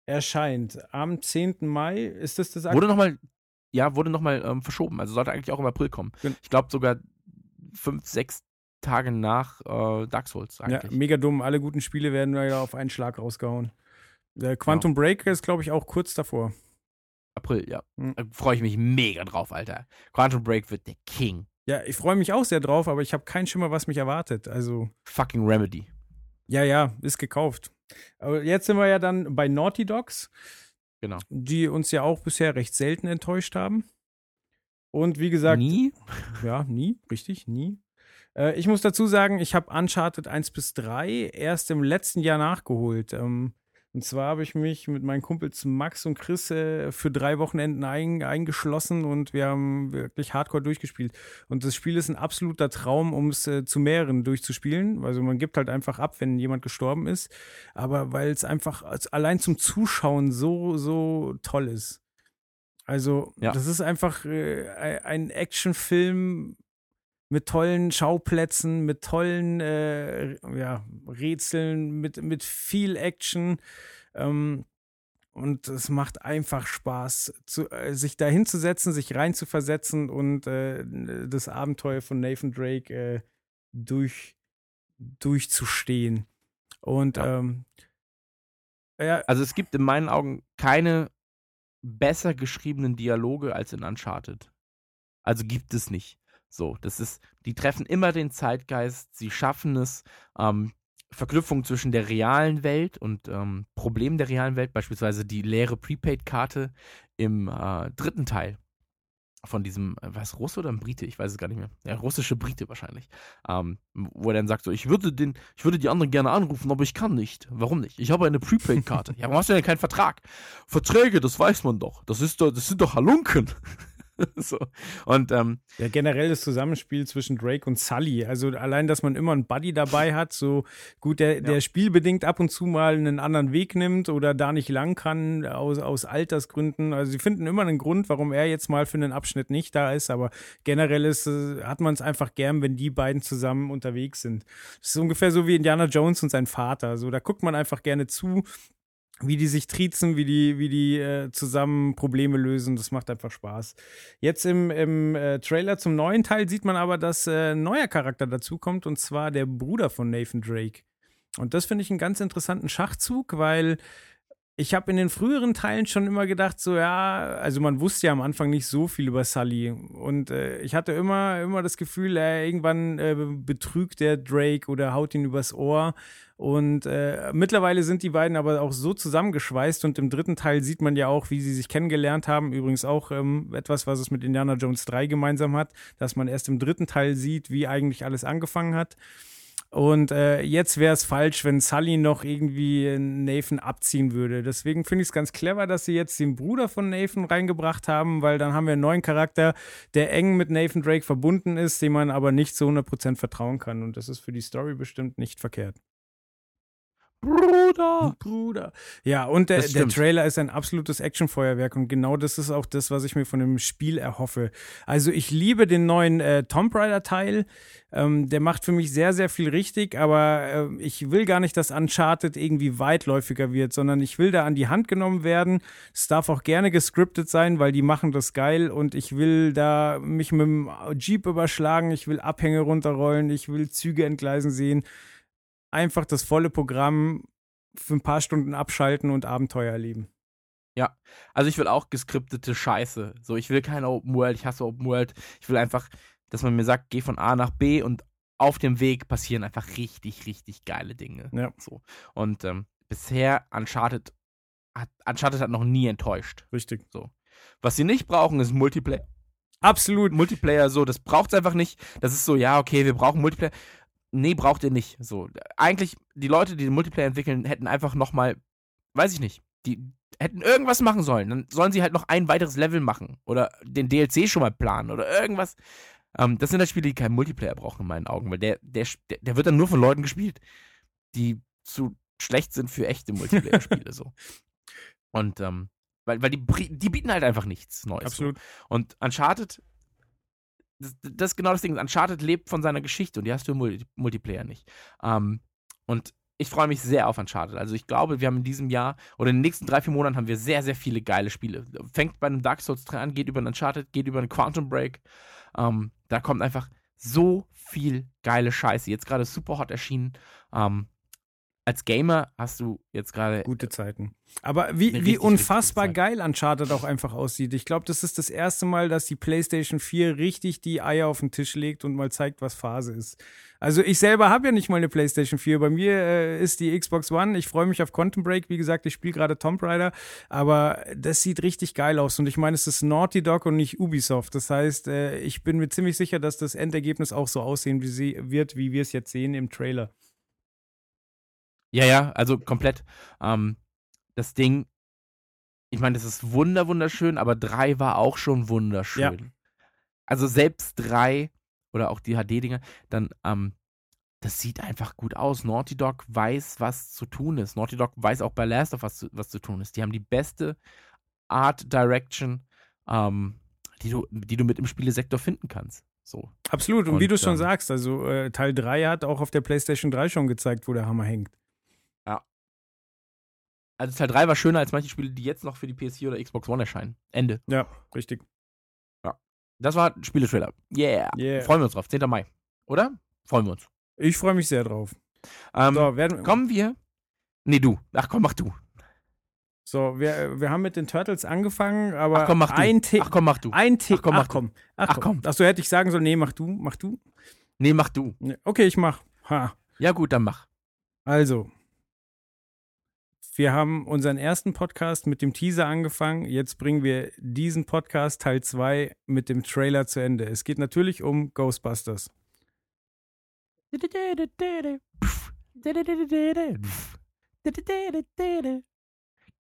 Erscheint am 10. Mai. Ist das das Wurde nochmal, ja, wurde nochmal ähm, verschoben. Also sollte eigentlich auch im April kommen. Gen- Ich glaube sogar fünf, sechs Tage nach äh, Dark Souls Ja, eigentlich. mega dumm. Alle guten Spiele werden ja auf einen Schlag rausgehauen. Der Quantum Break ist, glaube ich, auch kurz davor. April, ja. Hm. Da freue ich mich mega drauf, Alter. Quantum Break wird der King. Ja, ich freue mich auch sehr drauf, aber ich habe keinen Schimmer, was mich erwartet. Also, Fucking Remedy. ja, ja, ist gekauft. Aber jetzt sind wir ja dann bei Naughty Dogs, Genau. die uns ja auch bisher recht selten enttäuscht haben. Und wie gesagt, Nie? Ja, nie, richtig, nie. Äh, ich muss dazu sagen, ich habe Uncharted 1 bis 3 erst im letzten Jahr nachgeholt. Ähm, und zwar habe ich mich mit meinen Kumpels Max und Chris äh, für drei Wochenenden ein, eingeschlossen und wir haben wirklich hardcore durchgespielt. Und das Spiel ist ein absoluter Traum, um es äh, zu mehreren durchzuspielen. Also man gibt halt einfach ab, wenn jemand gestorben ist. Aber weil es einfach allein zum Zuschauen so, so toll ist. Also, Ja. das ist einfach äh, ein Actionfilm mit tollen Schauplätzen, mit tollen äh, ja, Rätseln, mit, mit viel Action. Ähm, und es macht einfach Spaß, zu, äh, sich da hinzusetzen, sich reinzuversetzen und äh, das Abenteuer von Nathan Drake äh, durch, durchzustehen. Und Ja. ähm, ja, Also es gibt in meinen Augen keine besser geschriebenen Dialoge als in Uncharted. Also gibt es nicht. So, das ist, die treffen immer den Zeitgeist, sie schaffen es, ähm, Verknüpfung zwischen der realen Welt und ähm, Problemen der realen Welt, beispielsweise die leere Prepaid-Karte im äh, dritten Teil von diesem, äh, was, Russe oder ein Brite? Ich weiß es gar nicht mehr. Ja, russische Brite wahrscheinlich. Ähm, wo er dann sagt so, ich würde den, ich würde die anderen gerne anrufen, aber ich kann nicht. Warum nicht? Ich habe eine Prepaid-Karte. ja, warum hast du denn keinen Vertrag? Verträge, das weiß man doch. Das ist doch, das sind doch Halunken. so. Und ähm, Ja, generell das Zusammenspiel zwischen Drake und Sully. Also allein, dass man immer einen Buddy dabei hat, so gut, der, der spielbedingt ab und zu mal einen anderen Weg nimmt oder da nicht lang kann, aus, aus Altersgründen. Also sie finden immer einen Grund, warum er jetzt mal für einen Abschnitt nicht da ist, aber generell ist, äh, hat man es einfach gern, wenn die beiden zusammen unterwegs sind. Das ist ungefähr so wie Indiana Jones und sein Vater. So, da guckt man einfach gerne zu, wie die sich triezen, wie die, wie die äh, zusammen Probleme lösen. Das macht einfach Spaß. Jetzt im, im äh, Trailer zum neuen Teil sieht man aber, dass äh, ein neuer Charakter dazukommt und zwar der Bruder von Nathan Drake. Und das finde ich einen ganz interessanten Schachzug, weil ich habe in den früheren Teilen schon immer gedacht, so ja, also man wusste ja am Anfang nicht so viel über Sully und äh, ich hatte immer, immer das Gefühl, äh, irgendwann äh, betrügt der Drake oder haut ihn übers Ohr und äh, mittlerweile sind die beiden aber auch so zusammengeschweißt und im dritten Teil sieht man ja auch, wie sie sich kennengelernt haben. Übrigens auch ähm, etwas, was es mit Indiana Jones 3 gemeinsam hat, dass man erst im dritten Teil sieht, wie eigentlich alles angefangen hat. Und äh, jetzt wäre es falsch, wenn Sully noch irgendwie Nathan abziehen würde. Deswegen finde ich es ganz clever, dass sie jetzt den Bruder von Nathan reingebracht haben, weil dann haben wir einen neuen Charakter, der eng mit Nathan Drake verbunden ist, dem man aber nicht zu 100% vertrauen kann. Und das ist für die Story bestimmt nicht verkehrt. Bruder! Bruder. Ja, und der, der. Trailer ist ein absolutes Actionfeuerwerk und genau das ist auch das, was ich mir von dem Spiel erhoffe. Also ich liebe den neuen äh, Tomb Raider Teil. Ähm, der macht für mich sehr, sehr viel richtig, aber äh, ich will gar nicht, dass Uncharted irgendwie weitläufiger wird, sondern ich will da an die Hand genommen werden. Es darf auch gerne gescriptet sein, weil die machen das geil und ich will da mich mit dem Jeep überschlagen, ich will Abhänge runterrollen, ich will Züge entgleisen sehen einfach das volle Programm für ein paar Stunden abschalten und Abenteuer erleben. Also ich will auch geskriptete Scheiße. So, ich will keine Open World, ich hasse Open World. Ich will einfach, dass man mir sagt, geh von A nach B und auf dem Weg passieren einfach richtig, richtig geile Dinge. Ja. So. Und ähm, bisher Uncharted hat, Uncharted hat noch nie enttäuscht. Richtig. Was sie nicht brauchen, ist Multiplayer. Absolut. Multiplayer, so, das braucht's einfach nicht. Das ist so, ja, okay, wir brauchen Multiplayer. Nee, braucht ihr nicht. So, eigentlich, die Leute, die den Multiplayer entwickeln, hätten einfach nochmal, weiß ich nicht, die hätten irgendwas machen sollen, dann sollen sie halt noch ein weiteres Level machen oder den DLC schon mal planen oder irgendwas. Ähm, das sind halt Spiele, die keinen Multiplayer brauchen in meinen Augen, weil der, der, der wird dann nur von Leuten gespielt, die zu schlecht sind für echte Multiplayer-Spiele so. Und ähm, weil, weil die, die bieten halt einfach nichts Neues. Absolut. So. Und Uncharted, das, das, ist genau das Ding. Uncharted lebt von seiner Geschichte und die hast du im Multiplayer nicht. Ähm, und ich freue mich sehr auf Uncharted. Also ich glaube, wir haben in diesem Jahr oder in den nächsten drei, vier Monaten haben wir sehr, sehr viele geile Spiele. Fängt bei einem Dark Souls 3 an, geht über einen Uncharted, geht über einen Quantum Break. Ähm, da kommt einfach so viel geile Scheiße. Jetzt gerade super hot erschienen. Ähm, als Gamer hast du jetzt gerade gute Zeiten. Aber wie, wie unfassbar geil Uncharted auch einfach aussieht. Ich glaube, das ist das erste Mal, dass die PlayStation 4 richtig die Eier auf den Tisch legt und mal zeigt, was Phase ist. Also ich selber habe ja nicht mal eine PlayStation 4. Bei mir äh, ist die Xbox One. Ich freue mich auf Quantum Break. Wie gesagt, ich spiele gerade Tomb Raider. Aber das sieht richtig geil aus. Und ich meine, es ist Naughty Dog und nicht Ubisoft. Das heißt, äh, ich bin mir ziemlich sicher, dass das Endergebnis auch so aussehen wie sie wird, wie wir es jetzt sehen im Trailer. Ja, ja, also komplett. Ähm, das Ding, ich meine, das ist wunder, wunderschön, aber drei war auch schon wunderschön. Ja. Also selbst drei oder auch die HD-Dinger, dann, ähm, das sieht einfach gut aus. Naughty Dog weiß, was zu tun ist. Naughty Dog weiß auch bei Last of Us, was zu tun ist. Die haben die beste Art Direction, ähm, die, du, die du mit im Spielesektor finden kannst. So. Absolut. Und, Und wie du schon ähm, sagst, also äh, Teil 3 hat auch auf der PlayStation 3 schon gezeigt, wo der Hammer hängt. Also Teil 3 war schöner als manche Spiele, die jetzt noch für die PS4 oder Xbox One erscheinen. Ende. Ja, richtig. Ja. Das war Spieletrailer. Yeah. yeah. Freuen wir uns drauf. 10. Mai. Oder? Freuen wir uns. Ich freue mich sehr drauf. Ähm, so, werden, kommen wir. Nee, du. Ach komm, mach du. So, wir, wir haben mit den Turtles angefangen, aber Ach komm, mach ein du. Ach komm, mach du. Ein. Ach komm, mach Ach, komm. Ach, Ach komm. Achso, hätte ich sagen sollen, nee, mach du, mach du. Nee, mach du. Okay, ich mach. Ha. Ja gut, dann mach. Also, wir haben unseren ersten Podcast mit dem Teaser angefangen. Jetzt bringen wir diesen Podcast Teil 2 mit dem Trailer zu Ende. Es geht natürlich um Ghostbusters.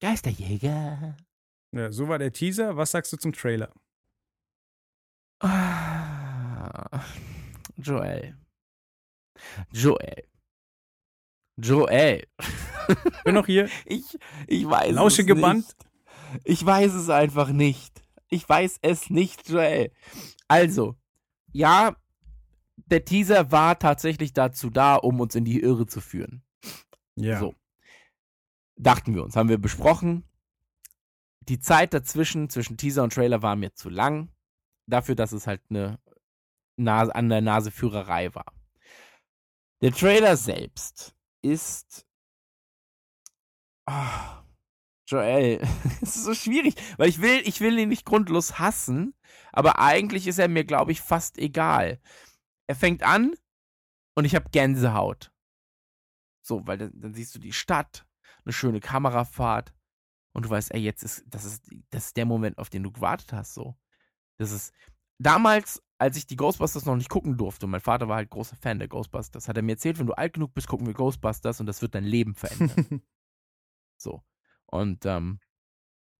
Geisterjäger. Ja, so war der Teaser. Was sagst du zum Trailer? Ah, Joel. Joel. Joel. Bin noch hier. Ich, ich weiß Lausche es gebannt. nicht. Ich weiß es einfach nicht. Ich weiß es nicht, Joel. Also, ja, der Teaser war tatsächlich dazu da, um uns in die Irre zu führen. Ja. So. Dachten wir uns, haben wir besprochen. Die Zeit dazwischen, zwischen Teaser und Trailer war mir zu lang. Dafür, dass es halt eine Nase, an der Naseführerei war. Der Trailer selbst ist Oh, Joel, es ist so schwierig, weil ich will, ich will ihn nicht grundlos hassen, aber eigentlich ist er mir, glaube ich, fast egal. Er fängt an und ich habe Gänsehaut. So, weil dann, dann, siehst du die Stadt, eine schöne Kamerafahrt und du weißt, ey, jetzt ist das ist das ist der Moment, auf den du gewartet hast, so. Das ist damals, als ich die Ghostbusters noch nicht gucken durfte, und mein Vater war halt großer Fan der Ghostbusters, hat er mir erzählt, wenn du alt genug bist, gucken wir Ghostbusters und das wird dein Leben verändern. So. Und ähm,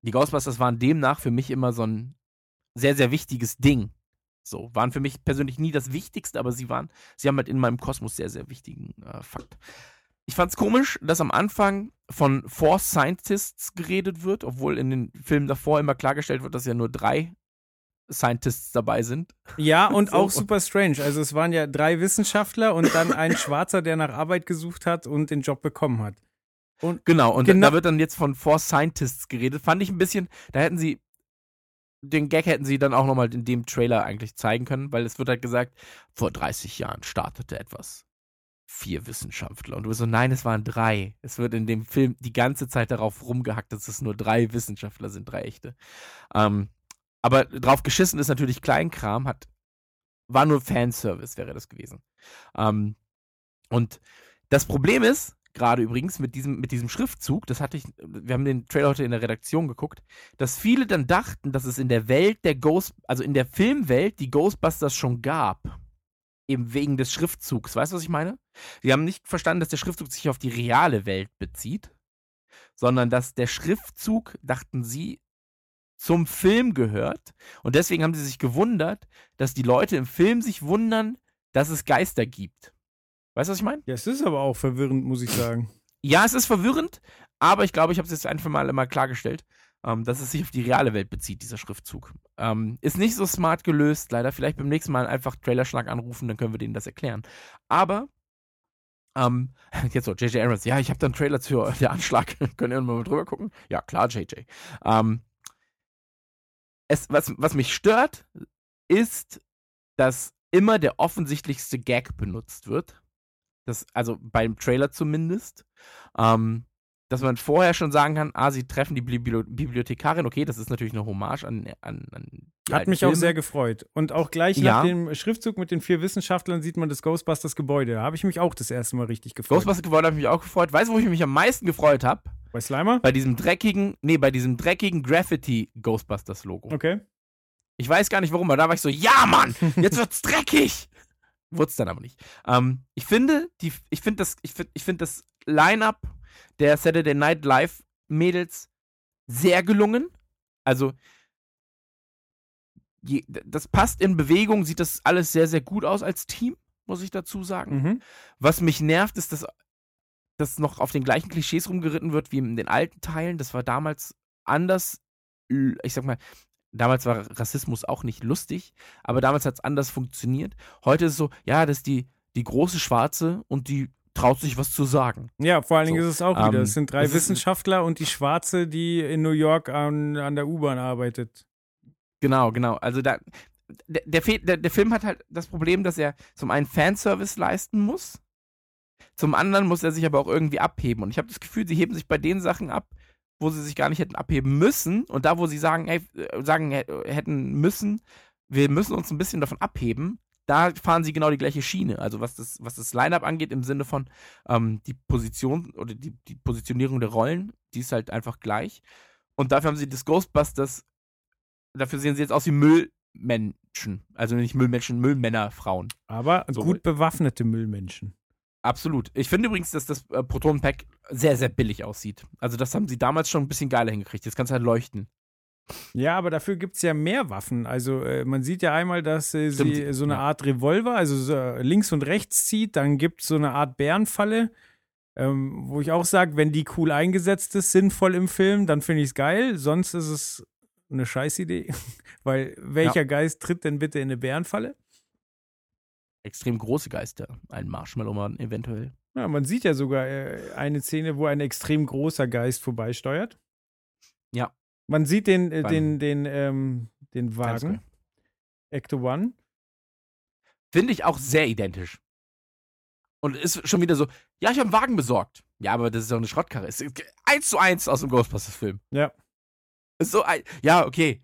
die Ghostbusters waren demnach für mich immer so ein sehr, sehr wichtiges Ding. So, waren für mich persönlich nie das Wichtigste, aber sie waren, sie haben halt in meinem Kosmos sehr, sehr wichtigen äh, Fakt. Ich fand's komisch, dass am Anfang von Four Scientists geredet wird, obwohl in den Filmen davor immer klargestellt wird, dass ja nur drei Scientists dabei sind. Ja, und so. auch super strange. Also es waren ja drei Wissenschaftler und dann ein Schwarzer, der nach Arbeit gesucht hat und den Job bekommen hat. Und genau, und genau. da wird dann jetzt von Four Scientists geredet. Fand ich ein bisschen, da hätten sie, den Gag hätten sie dann auch nochmal in dem Trailer eigentlich zeigen können, weil es wird halt gesagt, vor 30 Jahren startete etwas. Vier Wissenschaftler. Und du bist so, nein, es waren drei. Es wird in dem Film die ganze Zeit darauf rumgehackt, dass es nur drei Wissenschaftler sind, drei echte. Ähm, aber drauf geschissen ist natürlich Kleinkram, hat, war nur Fanservice, wäre das gewesen. Ähm, und das Problem ist, gerade übrigens mit diesem, mit diesem Schriftzug, das hatte ich, wir haben den Trailer heute in der Redaktion geguckt, dass viele dann dachten, dass es in der Welt der Ghost, also in der Filmwelt die Ghostbusters schon gab. Eben wegen des Schriftzugs. Weißt du, was ich meine? Sie haben nicht verstanden, dass der Schriftzug sich auf die reale Welt bezieht. sondern dass der Schriftzug, dachten sie, zum Film gehört. Und deswegen haben sie sich gewundert, dass die Leute im Film sich wundern, dass es Geister gibt. Weißt du, was ich meine? Ja, es ist aber auch verwirrend, muss ich sagen. Ja, es ist verwirrend, aber ich glaube, ich habe es jetzt einfach mal immer klargestellt, ähm, dass es sich auf die reale Welt bezieht, dieser Schriftzug. Ähm, ist nicht so smart gelöst, leider. Vielleicht beim nächsten Mal einfach Trailerschlag anrufen, dann können wir denen das erklären. Aber, ähm, jetzt so, JJ Abrams, ja, ich habe da einen Trailer zu der Anschlag. Können wir mal drüber gucken? Ja, klar, JJ. Ähm, es, was, was mich stört, ist, dass immer der offensichtlichste Gag benutzt wird. Das, also beim Trailer zumindest. Ähm, dass man vorher schon sagen kann, ah, sie treffen die Bibli Bibliothekarin, okay, das ist natürlich eine Hommage an, an, an Hat mich Filme. auch sehr gefreut. Und auch gleich Ja. nach dem Schriftzug mit den vier Wissenschaftlern sieht man das Ghostbusters Gebäude. Da habe ich mich auch das erste Mal richtig gefreut. Ghostbusters geworden habe ich mich auch gefreut. Weißt du, wo ich mich am meisten gefreut habe? Bei Slimer? Bei diesem dreckigen, nee, bei diesem dreckigen Graffiti Ghostbusters Logo. Okay. Ich weiß gar nicht warum, aber da war ich so, ja, Mann, jetzt wird's dreckig. Wurd's dann aber nicht. Ähm, ich finde, die, ich finde das, ich finde, ich finde das Line-Up der Saturday Night Live Mädels sehr gelungen. Also, je, das passt in Bewegung, sieht das alles sehr, sehr gut aus als Team, muss ich dazu sagen. Mhm. Was mich nervt, ist, dass, dass noch auf den gleichen Klischees rumgeritten wird wie in den alten Teilen. Das war damals anders. Ich sag mal, damals war Rassismus auch nicht lustig, aber damals hat es anders funktioniert. Heute ist es so, ja, das ist die, die große Schwarze und die traut sich was zu sagen. Ja, vor allen Dingen So, ist es auch ähm, wieder. Es sind drei Wissenschaftler und die Schwarze, die in New York an, an der U-Bahn arbeitet. Genau, genau. Also da, der, der, der Film hat halt das Problem, dass er zum einen Fanservice leisten muss, zum anderen muss er sich aber auch irgendwie abheben. Und ich habe das Gefühl, sie heben sich bei den Sachen ab, wo sie sich gar nicht hätten abheben müssen. Und da, wo sie sagen, hey, äh, sagen hä- hätten müssen, wir müssen uns ein bisschen davon abheben, da fahren sie genau die gleiche Schiene. Also was das, was das Line-Up angeht, im Sinne von ähm, die Position oder die, die Positionierung der Rollen, die ist halt einfach gleich. Und dafür haben sie das Ghostbusters, dafür sehen sie jetzt aus wie Müllmenschen. Also nicht Müllmenschen, Müllmänner, Frauen. Aber So. gut bewaffnete Müllmenschen. Absolut. Ich finde übrigens, dass das äh, Proton-Pack sehr, sehr billig aussieht. Also das haben sie damals schon ein bisschen geiler hingekriegt. Jetzt kann es halt leuchten. Ja, aber dafür gibt es ja mehr Waffen. Also äh, man sieht ja einmal, dass äh, sie Stimmt, so eine ja. Art Revolver, also so links und rechts zieht. Dann gibt es so eine Art Bärenfalle, ähm, wo ich auch sage, wenn die cool eingesetzt ist, sinnvoll im Film, dann finde ich es geil. Sonst ist es eine Scheißidee. Weil welcher Geist tritt denn bitte in eine Bärenfalle? Extrem große Geister. Ein Marshmallow-Mann eventuell. Ja, man sieht ja sogar äh, eine Szene, wo ein extrem großer Geist vorbeisteuert. Ja. Man sieht den, äh, den, den, ähm, den Wagen. Ecto One. Finde ich auch sehr identisch. Und ist schon wieder so, ja, ich habe einen Wagen besorgt. Ja, aber das ist doch eine Schrottkarre. Ist eins zu eins aus dem Ghostbusters-Film. Ja. Ist so ein, ja, okay.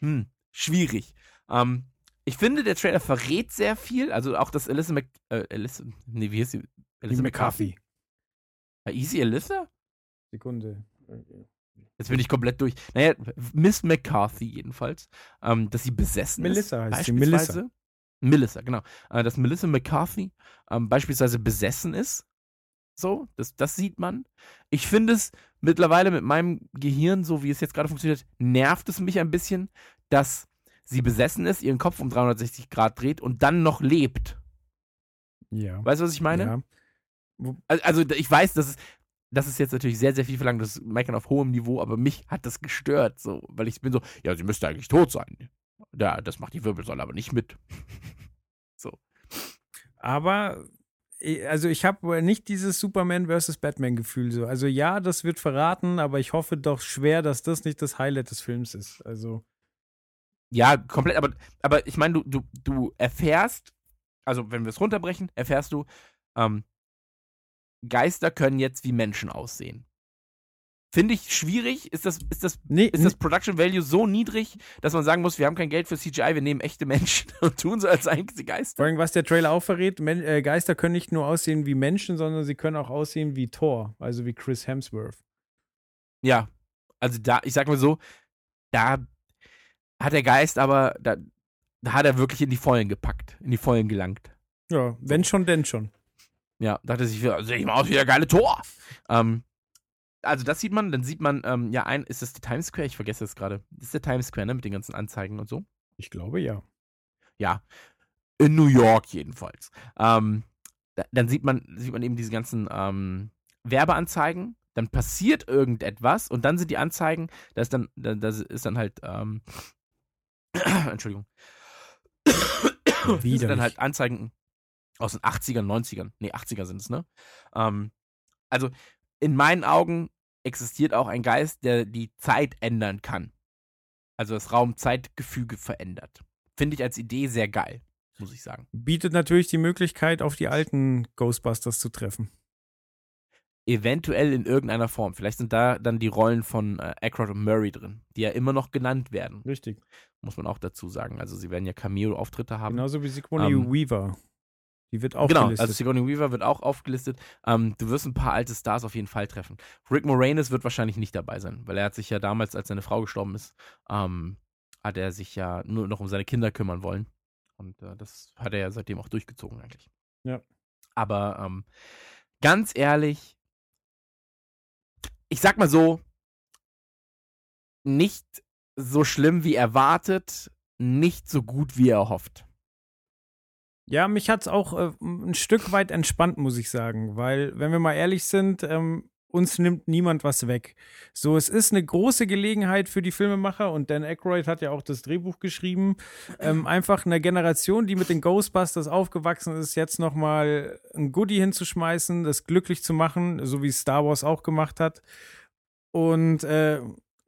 Hm, schwierig. Ähm, ich finde, der Trailer verrät sehr viel. Also auch das Alyssa Mc, äh, Alyssa, nee, wie heißt sie? Alyssa McCarthy. Ja, Easy Alyssa? Sekunde. Jetzt bin ich komplett durch. Naja, Miss McCarthy jedenfalls. Ähm, dass sie besessen Melissa ist. heißt sie, beispielsweise. Melissa, genau. Äh, dass Melissa McCarthy ähm, beispielsweise besessen ist. So, das, das sieht man. Ich finde es mittlerweile mit meinem Gehirn, so wie es jetzt gerade funktioniert, nervt es mich ein bisschen, dass sie besessen ist, ihren Kopf um 360 Grad dreht und dann noch lebt. Ja. Weißt du, was ich meine? Ja. Also ich weiß, dass es, das ist jetzt natürlich sehr, sehr viel verlangt, das Meckern auf hohem Niveau, aber mich hat das gestört, so, weil ich bin so, ja, sie müsste eigentlich tot sein. Ja, das macht die Wirbelsäule aber nicht mit. Aber, eh, also ich habe nicht dieses Superman versus Batman-Gefühl so. Also ja, das wird verraten, aber ich hoffe doch schwer, dass das nicht das Highlight des Films ist. Also, Ja, komplett, aber, aber ich meine, du, du, du erfährst, also wenn wir es runterbrechen, erfährst du, ähm, Geister können jetzt wie Menschen aussehen. Finde ich schwierig. Ist das, ist, das, nee, ist das Production Value so niedrig, dass man sagen muss, wir haben kein Geld für CGI, wir nehmen echte Menschen und tun so, als seien sie Geister? Vor allem, was der Trailer auch verrät, Men äh, Geister können nicht nur aussehen wie Menschen, sondern sie können auch aussehen wie Thor, also wie Chris Hemsworth. Ja, also da, ich sag mal so, da hat der Geist aber, da, da hat er wirklich in die Vollen gepackt, in die Vollen gelangt. Ja, wenn schon, denn schon. Ja, dachte sich, wieder, sehe ich mal aus wie der geile Tor. Ähm, also das sieht man, dann sieht man, ähm, ja, ein, ist das der Times Square? Ich vergesse das gerade. Das ist der Times Square, ne, mit den ganzen Anzeigen und so. Ich glaube ja. Ja. In New York jedenfalls. Ähm, da, dann sieht man, sieht man eben diese ganzen ähm, Werbeanzeigen. Dann passiert irgendetwas und dann sind die Anzeigen, da ist dann, da, das ist dann halt, ähm, Entschuldigung. Das sind dann halt Anzeigen aus den 80ern, 90ern. Nee, 80er sind es, ne? Ähm, also, in meinen Augen existiert auch ein Geist, der die Zeit ändern kann. Also das Raum-Zeitgefüge verändert. Finde ich als Idee sehr geil, muss ich sagen. Bietet natürlich die Möglichkeit, auf die alten Ghostbusters zu treffen. Eventuell in irgendeiner Form. Vielleicht sind da dann die Rollen von äh, Aykroyd und Murray drin, die ja immer noch genannt werden. Richtig. Muss man auch dazu sagen. Also sie werden ja Cameo-Auftritte haben. Genauso wie Sigourney Ähm, Weaver. Die wird auch genau, also Sigourney Weaver wird auch aufgelistet. Ähm, du wirst ein paar alte Stars auf jeden Fall treffen. Rick Moranis wird wahrscheinlich nicht dabei sein, weil er hat sich ja damals, als seine Frau gestorben ist, ähm, hat er sich ja nur noch um seine Kinder kümmern wollen. Und äh, das hat er ja seitdem auch durchgezogen eigentlich. Ja. Aber ähm, ganz ehrlich, ich sag mal so, nicht so schlimm wie erwartet, nicht so gut wie erhofft. Ja, mich hat's auch äh, ein Stück weit entspannt, muss ich sagen, weil, wenn wir mal ehrlich sind, ähm, uns nimmt niemand was weg. So, es ist eine große Gelegenheit für die Filmemacher und Dan Aykroyd hat ja auch das Drehbuch geschrieben. Ähm, einfach eine Generation, die mit den Ghostbusters aufgewachsen ist, jetzt nochmal ein Goodie hinzuschmeißen, das glücklich zu machen, so wie Star Wars auch gemacht hat. Und äh,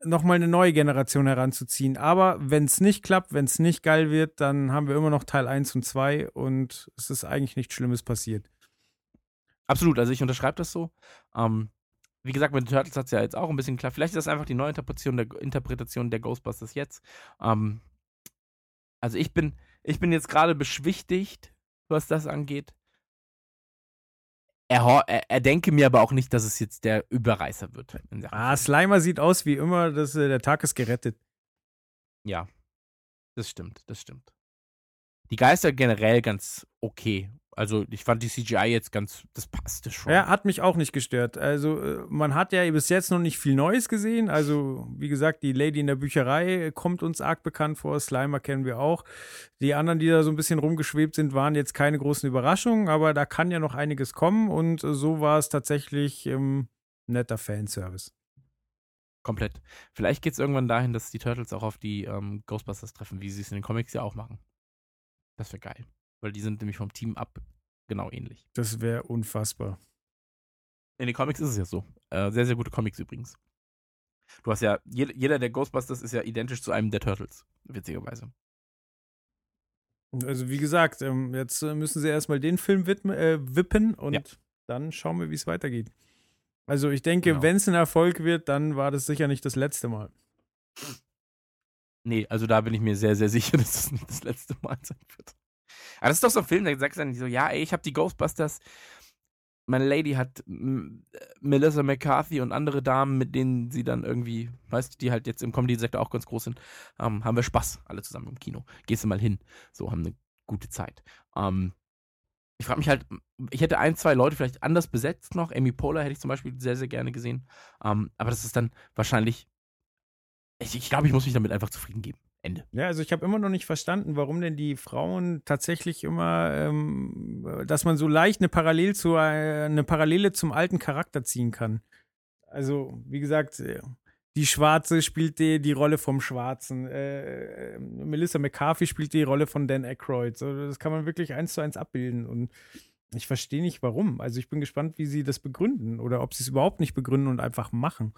nochmal eine neue Generation heranzuziehen. Aber wenn es nicht klappt, wenn es nicht geil wird, dann haben wir immer noch Teil 1 und 2 und es ist eigentlich nichts Schlimmes passiert. Absolut, also ich unterschreibe das so. Ähm, wie gesagt, mit den Turtles hat es ja jetzt auch ein bisschen klar. Vielleicht ist das einfach die neue Interpretation der, Interpretation der Ghostbusters jetzt. Ähm, also ich bin, ich bin jetzt gerade beschwichtigt, was das angeht. Er, er, er denke mir aber auch nicht, dass es jetzt der Überreißer wird. Ah. Slimer sieht aus wie immer, dass äh, der Tag ist gerettet. Ja, das stimmt, das stimmt. Die Geister generell ganz okay. Also ich fand die CGI jetzt ganz, das passte schon. Ja, hat mich auch nicht gestört. Also, äh, man hat ja bis jetzt noch nicht viel Neues gesehen. Also, wie gesagt, die Lady in der Bücherei kommt uns arg bekannt vor. Slimer kennen wir auch. Die anderen, die da so ein bisschen rumgeschwebt sind, waren jetzt keine großen Überraschungen, aber da kann ja noch einiges kommen und so war es tatsächlich ähm, netter Fanservice. Komplett. Vielleicht geht es irgendwann dahin, dass die Turtles auch auf die ähm, Ghostbusters treffen, wie sie es in den Comics ja auch machen. Das wäre geil. Weil die sind nämlich vom Team ab genau ähnlich. Das wäre unfassbar. In den Comics ist es ja so. Äh, sehr, sehr gute Comics übrigens. Du hast ja, jed jeder der Ghostbusters ist ja identisch zu einem der Turtles, witzigerweise. Also, wie gesagt, ähm, jetzt äh, müssen sie erstmal den Film widmen, äh, wippen und Ja. dann schauen wir, wie es weitergeht. Also, ich denke, Genau. wenn es ein Erfolg wird, dann war das sicher nicht das letzte Mal. Nee, also da bin ich mir sehr, sehr sicher, dass das nicht das letzte Mal sein wird. Aber das ist doch so ein Film, da sagst du dann so, ja, ey, ich habe die Ghostbusters. Meine Lady hat Melissa McCarthy und andere Damen, mit denen sie dann irgendwie, weißt du, die halt jetzt im Comedy-Sektor auch ganz groß sind, ähm, haben wir Spaß, alle zusammen im Kino. Gehst du mal hin. So, haben eine gute Zeit. Ähm, ich frage mich halt, ich hätte ein, zwei Leute vielleicht anders besetzt noch. Amy Poehler hätte ich zum Beispiel sehr, sehr gerne gesehen. Ähm, aber das ist dann wahrscheinlich, ich, ich glaube, ich muss mich damit einfach zufrieden geben. Ende. Ja, also ich habe immer noch nicht verstanden, warum denn die Frauen tatsächlich immer, ähm, dass man so leicht eine, Parallel zu, äh, eine Parallele zum alten Charakter ziehen kann. Also, wie gesagt, äh, die Schwarze spielt die, die Rolle vom Schwarzen. Äh, äh, Melissa McCarthy spielt die Rolle von Dan Aykroyd. So, das kann man wirklich eins zu eins abbilden. Und ich verstehe nicht, warum. Also ich bin gespannt, wie sie das begründen oder ob sie es überhaupt nicht begründen und einfach machen.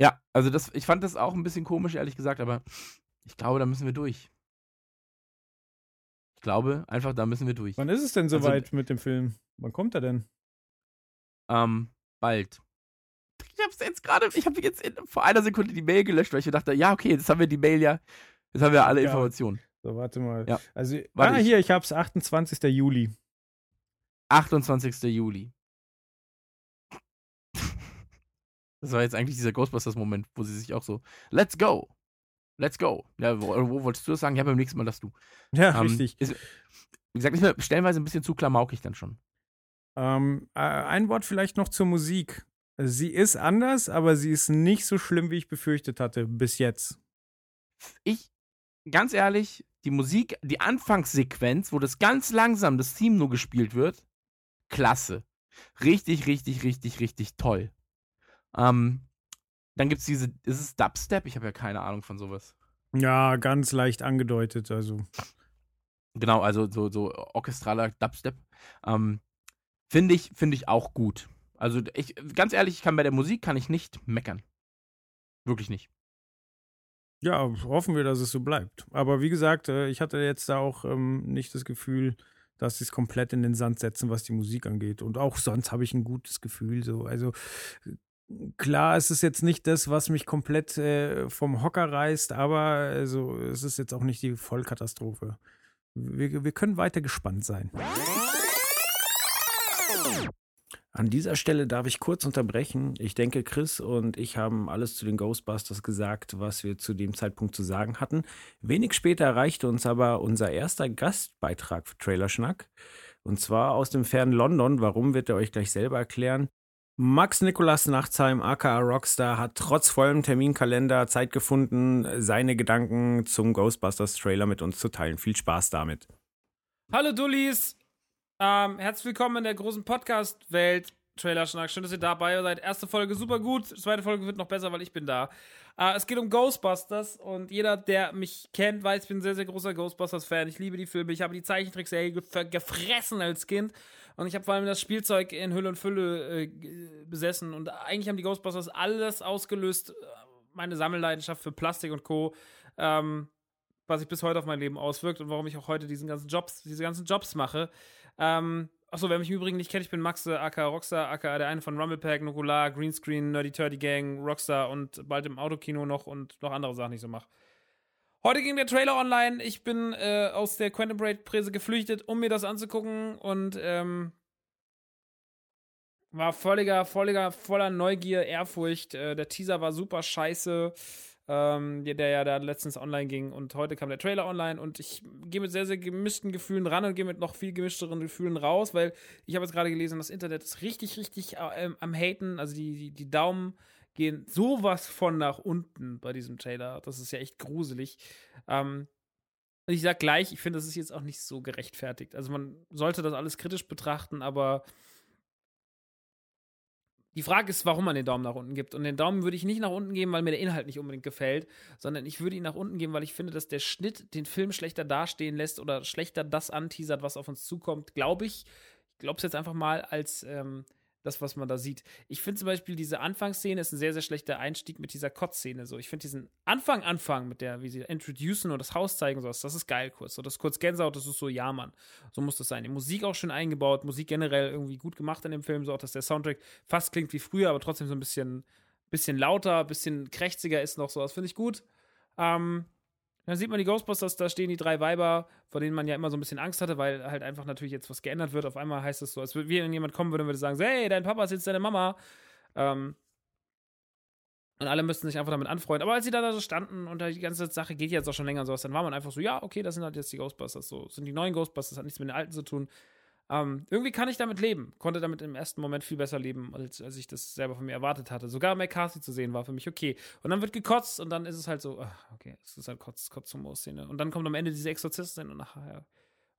Ja, also das, ich fand das auch ein bisschen komisch, ehrlich gesagt, aber ich glaube, da müssen wir durch. Ich glaube, einfach, da müssen wir durch. Wann ist es denn Also- soweit mit dem Film? Wann kommt er denn? Ähm, bald. Ich hab's jetzt gerade, ich habe jetzt in, vor einer Sekunde die Mail gelöscht, weil ich dachte, ja, okay, jetzt haben wir die Mail ja, jetzt haben wir alle Ja. Informationen. So, warte mal. Ja. Also, Warte, ah, ich- hier, ich hab's 28. Juli. 28. Juli. Das war jetzt eigentlich dieser Ghostbusters-Moment, wo sie sich auch so, let's go. Let's go. Ja, wo, wo wolltest du das sagen? Ja, beim nächsten Mal das du. Ja, Ähm, richtig. Ist, wie gesagt, ist mir stellenweise ein bisschen zu klamaukig dann schon. Ähm, äh, ein Wort vielleicht noch zur Musik. Sie ist anders, aber sie ist nicht so schlimm, wie ich befürchtet hatte, bis jetzt. Ich, ganz ehrlich, die Musik, die Anfangssequenz, wo das ganz langsam das Theme nur gespielt wird, klasse. Richtig, richtig, richtig, richtig toll. Ähm, dann gibt es diese, ist es Dubstep? Ich habe ja keine Ahnung von sowas. Ja, ganz leicht angedeutet, also. Genau, also so, so orchestraler Dubstep. Ähm, finde ich, finde ich auch gut. Also ich, ganz ehrlich, ich kann bei der Musik kann ich nicht meckern. Wirklich nicht. Ja, hoffen wir, dass es so bleibt. Aber wie gesagt, äh, ich hatte jetzt da auch ähm, nicht das Gefühl, dass sie es komplett in den Sand setzen, was die Musik angeht. Und auch sonst habe ich ein gutes Gefühl. So. Also klar, es ist jetzt nicht das, was mich komplett äh, vom Hocker reißt, aber also, es ist jetzt auch nicht die Vollkatastrophe. Wir, wir können weiter gespannt sein. An dieser Stelle darf ich kurz unterbrechen. Ich denke, Chris und ich haben alles zu den Ghostbusters gesagt, was wir zu dem Zeitpunkt zu sagen hatten. Wenig später erreichte uns aber unser erster Gastbeitrag für Trailerschnack. Und zwar aus dem fernen London. Warum wird er euch gleich selber erklären? Max Nikolas Nachtsheim, aka Rockstar, hat trotz vollem Terminkalender Zeit gefunden, seine Gedanken zum Ghostbusters Trailer mit uns zu teilen. Viel Spaß damit. Hallo Dullis! Ähm, herzlich willkommen in der großen Podcast-Welt. Trailer-Schnack. Schön, dass ihr dabei seid. Erste Folge super gut. Zweite Folge wird noch besser, weil ich bin da. Äh, es geht um Ghostbusters und jeder, der mich kennt, weiß, ich bin ein sehr, sehr großer Ghostbusters-Fan. Ich liebe die Filme. Ich habe die Zeichentrickserie gefressen als Kind und ich habe vor allem das Spielzeug in Hülle und Fülle äh, besessen und eigentlich haben die Ghostbusters alles ausgelöst. Meine Sammelleidenschaft für Plastik und Co. Ähm, was sich bis heute auf mein Leben auswirkt und warum ich auch heute diesen ganzen Jobs, diese ganzen Jobs mache. Ähm, achso, wer mich im Übrigen nicht kennt, ich bin Maxe, aka Rockstar, aka der eine von Rumblepack, Nukular, Greenscreen, Nerdy Turdy Gang, Rockstar und bald im Autokino noch und noch andere Sachen, die ich so mache. Heute ging der Trailer online. Ich bin äh, aus der Quantum Braid Präse geflüchtet, um mir das anzugucken und ähm, war völliger, völliger, voller Neugier, Ehrfurcht. Äh, der Teaser war super scheiße ähm, der ja da letztens online ging und heute kam der Trailer online und ich gehe mit sehr, sehr gemischten Gefühlen ran und gehe mit noch viel gemischteren Gefühlen raus, weil ich habe jetzt gerade gelesen, das Internet ist richtig, richtig äh, am Haten, also die, die, die Daumen gehen sowas von nach unten bei diesem Trailer. Das ist ja echt gruselig. Ähm, und ich sag gleich, ich finde, das ist jetzt auch nicht so gerechtfertigt. Also man sollte das alles kritisch betrachten, aber die Frage ist, warum man den Daumen nach unten gibt. Und den Daumen würde ich nicht nach unten geben, weil mir der Inhalt nicht unbedingt gefällt, sondern ich würde ihn nach unten geben, weil ich finde, dass der Schnitt den Film schlechter dastehen lässt oder schlechter das anteasert, was auf uns zukommt. Glaube ich. Ich glaube es jetzt einfach mal als ähm, das, was man da sieht. Ich finde zum Beispiel diese Anfangsszene ist ein sehr, sehr schlechter Einstieg mit dieser Kotzszene. So, ich finde diesen Anfang, Anfang mit der, wie sie introducen und das Haus zeigen, sowas, das ist geil kurz. So, das kurz Gänsehaut, das ist so, ja, Mann. So muss das sein. Die Musik auch schön eingebaut, Musik generell irgendwie gut gemacht in dem Film, so auch, dass der Soundtrack fast klingt wie früher, aber trotzdem so ein bisschen, bisschen lauter, bisschen krächziger ist noch so. Das finde ich gut. Ähm, dann sieht man die Ghostbusters, da stehen die drei Weiber, vor denen man ja immer so ein bisschen Angst hatte, weil halt einfach natürlich jetzt was geändert wird. Auf einmal heißt es so, als würde jemand kommen würde und würde sagen, hey, dein Papa ist jetzt deine Mama. Ähm, und alle müssten sich einfach damit anfreunden. Aber als sie da so standen und die ganze Sache geht jetzt auch schon länger und sowas, dann war man einfach so, ja, okay, das sind halt jetzt die Ghostbusters. So, das sind die neuen Ghostbusters, hat nichts mit den alten zu tun. Ähm, irgendwie kann ich damit leben. Konnte damit im ersten Moment viel besser leben, als, als ich das selber von mir erwartet hatte. Sogar McCarthy zu sehen war für mich okay. Und dann wird gekotzt und dann ist es halt so, ach, okay, es ist halt Kotz, Kotz-Humor-Szene. Und dann kommt am Ende diese Exorzistin und ach, ja,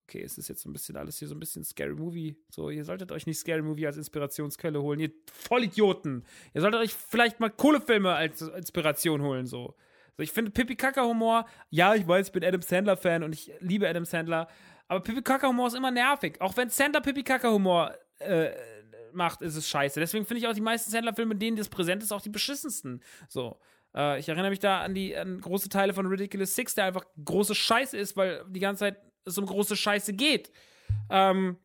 okay, es ist jetzt so ein bisschen alles hier so ein bisschen Scary Movie. So, ihr solltet euch nicht Scary Movie als Inspirationsquelle holen, ihr Vollidioten. Ihr solltet euch vielleicht mal Kohlefilme als Inspiration holen, so. So, ich finde Pippi Kaka Humor, ja, ich weiß, ich bin Adam Sandler Fan und ich liebe Adam Sandler, aber Pipi Kaka Humor ist immer nervig. Auch wenn Sandler Pipi Kaka Humor äh, macht, ist es scheiße. Deswegen finde ich auch die meisten Sandler-Filme, denen das präsent ist, auch die beschissensten. So. Äh, ich erinnere mich da an die an große Teile von Ridiculous Six, der einfach große Scheiße ist, weil die ganze Zeit es um große Scheiße geht. Ähm,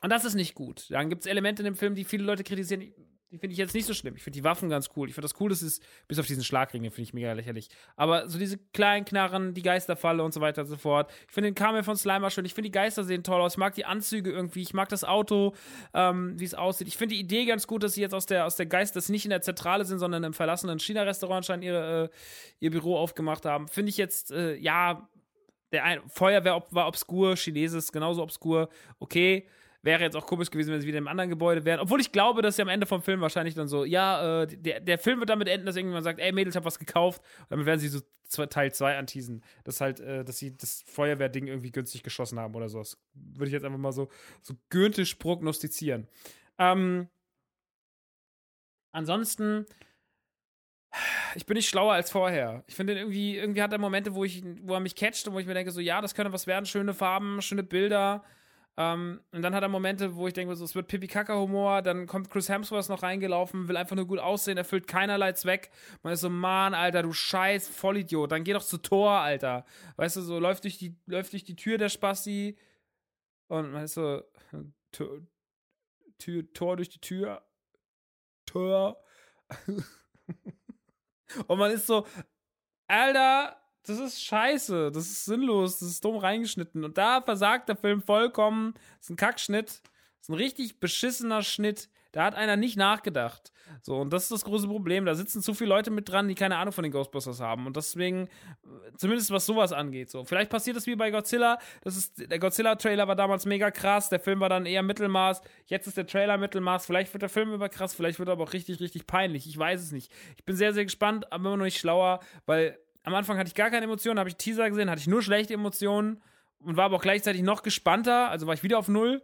und das ist nicht gut. Dann gibt es Elemente in dem Film, die viele Leute kritisieren. Die finde ich jetzt nicht so schlimm. Ich finde die Waffen ganz cool. Ich finde das cool, dass es, bis auf diesen Schlagring, den finde ich mega lächerlich. Aber so diese kleinen Knarren, die Geisterfalle und so weiter und so fort. Ich finde den Kamel von Slimer schön. Ich finde die Geister sehen toll aus. Ich mag die Anzüge irgendwie. Ich mag das Auto, ähm, wie es aussieht. Ich finde die Idee ganz gut, dass sie jetzt aus der, aus der Geist, dass sie nicht in der Zentrale sind, sondern im verlassenen China-Restaurant anscheinend ihre, äh, ihr Büro aufgemacht haben. Finde ich jetzt, äh, ja, der ein Feuerwehr war obskur, Chineses genauso obskur. Okay Wäre jetzt auch komisch gewesen, wenn sie wieder im anderen Gebäude wären. Obwohl ich glaube, dass sie am Ende vom Film wahrscheinlich dann so, ja, äh, der, der Film wird damit enden, dass irgendjemand sagt, ey Mädels, ich hab was gekauft. Und damit werden sie so zwei, Teil 2 anteasen. Dass halt, äh, dass sie das Feuerwehrding irgendwie günstig geschossen haben oder sowas. Würde ich jetzt einfach mal so, so göntisch prognostizieren. Ähm, ansonsten, ich bin nicht schlauer als vorher. Ich finde irgendwie, irgendwie hat er Momente, wo ich, wo er mich catcht und wo ich mir denke, so, ja, das könnte was werden, schöne Farben, schöne Bilder. Ähm, und dann hat er Momente, wo ich denke, so, es wird Pipi-Kaka-Humor, dann kommt Chris Hemsworth noch reingelaufen, will einfach nur gut aussehen, erfüllt keinerlei Zweck. Man ist so, Mann, Alter, du scheiß Vollidiot, dann geh doch zu Tor, Alter. Weißt du, so, läuft durch die, läuft durch die Tür der Spasti und man ist so, Tür, Tür, Tor durch die Tür, Tor. und man ist so, Alter, das ist scheiße, das ist sinnlos, das ist dumm reingeschnitten. Und da versagt der Film vollkommen. Das ist ein Kackschnitt. Das ist ein richtig beschissener Schnitt. Da hat einer nicht nachgedacht. So, und das ist das große Problem. Da sitzen zu viele Leute mit dran, die keine Ahnung von den Ghostbusters haben. Und deswegen, zumindest was sowas angeht, so. Vielleicht passiert das wie bei Godzilla. Das ist, der Godzilla-Trailer war damals mega krass. Der Film war dann eher Mittelmaß. Jetzt ist der Trailer Mittelmaß. Vielleicht wird der Film über krass. Vielleicht wird er aber auch richtig, richtig peinlich. Ich weiß es nicht. Ich bin sehr, sehr gespannt, aber immer noch nicht schlauer, weil am Anfang hatte ich gar keine Emotionen, habe ich Teaser gesehen, hatte ich nur schlechte Emotionen und war aber auch gleichzeitig noch gespannter, also war ich wieder auf Null.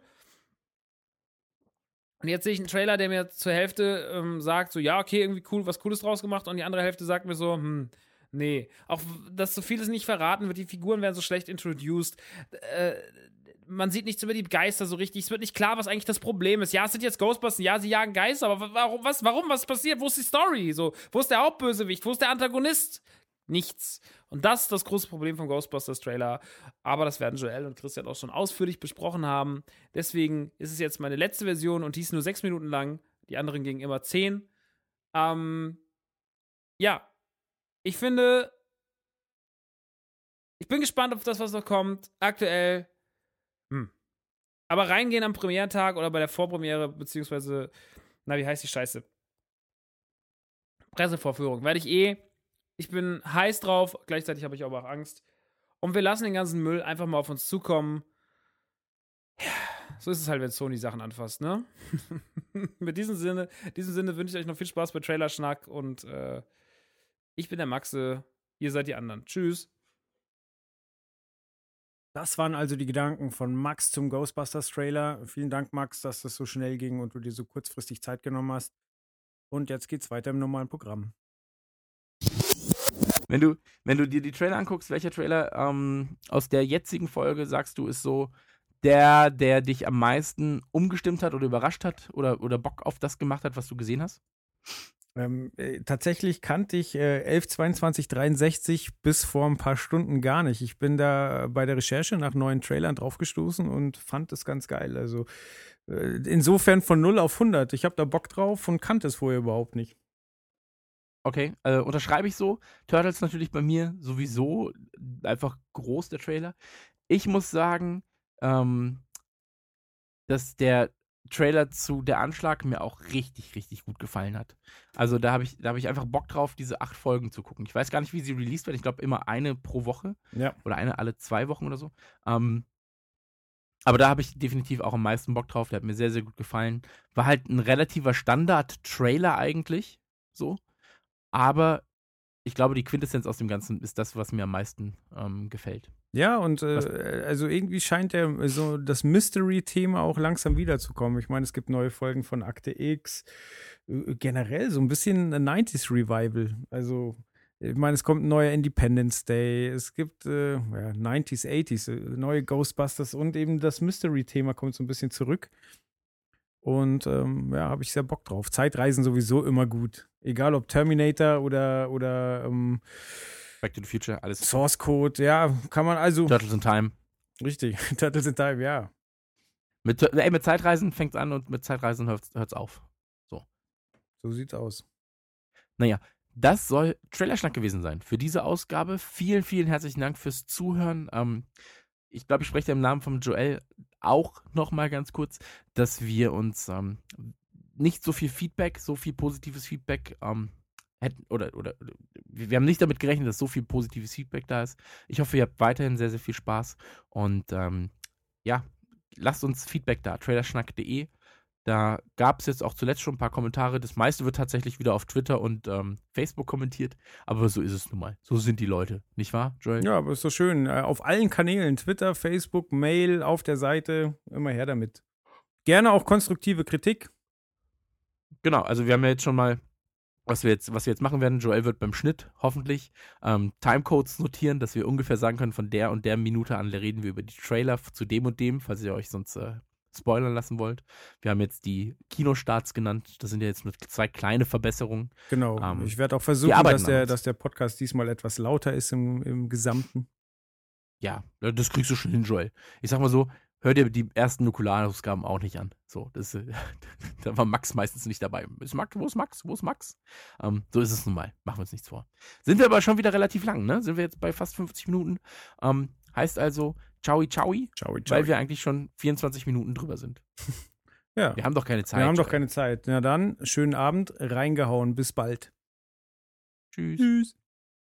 Und jetzt sehe ich einen Trailer, der mir zur Hälfte ähm, sagt, so, ja, okay, irgendwie cool, was Cooles draus gemacht. Und die andere Hälfte sagt mir so, hm, nee. Auch, dass so vieles nicht verraten wird, die Figuren werden so schlecht introduced. Äh, man sieht nichts über die Geister so richtig. Es wird nicht klar, was eigentlich das Problem ist. Ja, es sind jetzt Ghostbusters, ja, sie jagen Geister, aber warum, was, warum, was passiert? Wo ist die Story? So, wo ist der Hauptbösewicht? Wo ist der Antagonist? Nichts. Und das ist das große Problem vom Ghostbusters Trailer. Aber das werden Joel und Christian auch schon ausführlich besprochen haben. Deswegen ist es jetzt meine letzte Version und die ist nur sechs Minuten lang. Die anderen gingen immer zehn. Ähm, ja. Ich finde, ich bin gespannt auf das, was noch kommt. Aktuell, hm. Aber reingehen am Premiertag oder bei der Vorpremiere, beziehungsweise, na, wie heißt die Scheiße? Pressevorführung. Werde ich eh ich bin heiß drauf, gleichzeitig habe ich aber auch Angst. Und wir lassen den ganzen Müll einfach mal auf uns zukommen. Ja, so ist es halt, wenn Sony Sachen anfasst, ne? Mit diesem Sinne, diesem Sinne wünsche ich euch noch viel Spaß bei Trailerschnack und äh, ich bin der Maxe, ihr seid die anderen. Tschüss. Das waren also die Gedanken von Max zum Ghostbusters Trailer. Vielen Dank, Max, dass das so schnell ging und du dir so kurzfristig Zeit genommen hast. Und jetzt geht's weiter im normalen Programm. Wenn du, wenn du dir die Trailer anguckst, welcher Trailer ähm, aus der jetzigen Folge sagst du, ist so der, der dich am meisten umgestimmt hat oder überrascht hat oder, oder Bock auf das gemacht hat, was du gesehen hast? Ähm, äh, tatsächlich kannte ich äh, 11, 22, 63 bis vor ein paar Stunden gar nicht. Ich bin da bei der Recherche nach neuen Trailern draufgestoßen und fand es ganz geil. Also äh, insofern von 0 auf 100. Ich habe da Bock drauf und kannte es vorher überhaupt nicht. Okay, äh, unterschreibe ich so. Turtles natürlich bei mir sowieso einfach groß, der Trailer. Ich muss sagen, ähm, dass der Trailer zu Der Anschlag mir auch richtig, richtig gut gefallen hat. Also da habe ich, hab ich einfach Bock drauf, diese acht Folgen zu gucken. Ich weiß gar nicht, wie sie released werden. Ich glaube immer eine pro Woche. Ja. Oder eine alle zwei Wochen oder so. Ähm, aber da habe ich definitiv auch am meisten Bock drauf. Der hat mir sehr, sehr gut gefallen. War halt ein relativer Standard-Trailer eigentlich. So. Aber ich glaube, die Quintessenz aus dem Ganzen ist das, was mir am meisten ähm, gefällt. Ja, und äh, also irgendwie scheint der so das Mystery-Thema auch langsam wiederzukommen. Ich meine, es gibt neue Folgen von Akte X. Äh, generell so ein bisschen ein 90s Revival. Also, ich meine, es kommt ein neuer Independence Day, es gibt äh, ja, 90s, 80s, äh, neue Ghostbusters und eben das Mystery-Thema kommt so ein bisschen zurück. Und ähm, ja, habe ich sehr Bock drauf. Zeitreisen sowieso immer gut. Egal ob Terminator oder, oder ähm, Back to the Future, alles. Source Code, ja, kann man also. Turtles in Time. Richtig, Turtles in Time, ja. Mit, ey, mit Zeitreisen fängt es an und mit Zeitreisen hört es auf. So. So sieht's aus. Naja, das soll Trailerschnack gewesen sein für diese Ausgabe. Vielen, vielen herzlichen Dank fürs Zuhören. Ähm, ich glaube, ich spreche im Namen von Joel auch noch mal ganz kurz, dass wir uns ähm, nicht so viel Feedback, so viel positives Feedback ähm, hätten oder oder wir haben nicht damit gerechnet, dass so viel positives Feedback da ist. Ich hoffe, ihr habt weiterhin sehr sehr viel Spaß und ähm, ja, lasst uns Feedback da, trailerschnack.de. Da gab es jetzt auch zuletzt schon ein paar Kommentare. Das meiste wird tatsächlich wieder auf Twitter und ähm, Facebook kommentiert. Aber so ist es nun mal. So sind die Leute. Nicht wahr, Joel? Ja, aber ist doch schön. Äh, Auf allen Kanälen, Twitter, Facebook, Mail, auf der Seite, immer her damit. Gerne auch konstruktive Kritik. Genau, also wir haben ja jetzt schon mal, was wir jetzt, was wir jetzt machen werden. Joel wird beim Schnitt hoffentlich ähm, Timecodes notieren, dass wir ungefähr sagen können, von der und der Minute an reden wir über die Trailer zu dem und dem, falls ihr euch sonst äh, spoilern lassen wollt. Wir haben jetzt die Kinostarts genannt. Das sind ja jetzt nur zwei kleine Verbesserungen. Genau. Ähm, ich werde auch versuchen, dass der, dass der Podcast diesmal etwas lauter ist im, im Gesamten. Ja, das kriegst du schon hin, Joel. Ich sag mal so, hör dir die ersten Nukularausgaben auch nicht an. So, das, äh, da war Max meistens nicht dabei. Ist Max, wo ist Max? Wo ist Max? Ähm, so ist es nun mal. Machen wir uns nichts vor. Sind wir aber schon wieder relativ lang, ne? Sind wir jetzt bei fast 50 Minuten. Ähm, heißt also, ciao, ciao, Ciao, weil wir eigentlich schon 24 Minuten drüber sind. ja, Wir haben doch keine Zeit. wir haben doch keine Zeit. Na dann, schönen Abend, reingehauen, bis bald. Tschüss. Tschüss.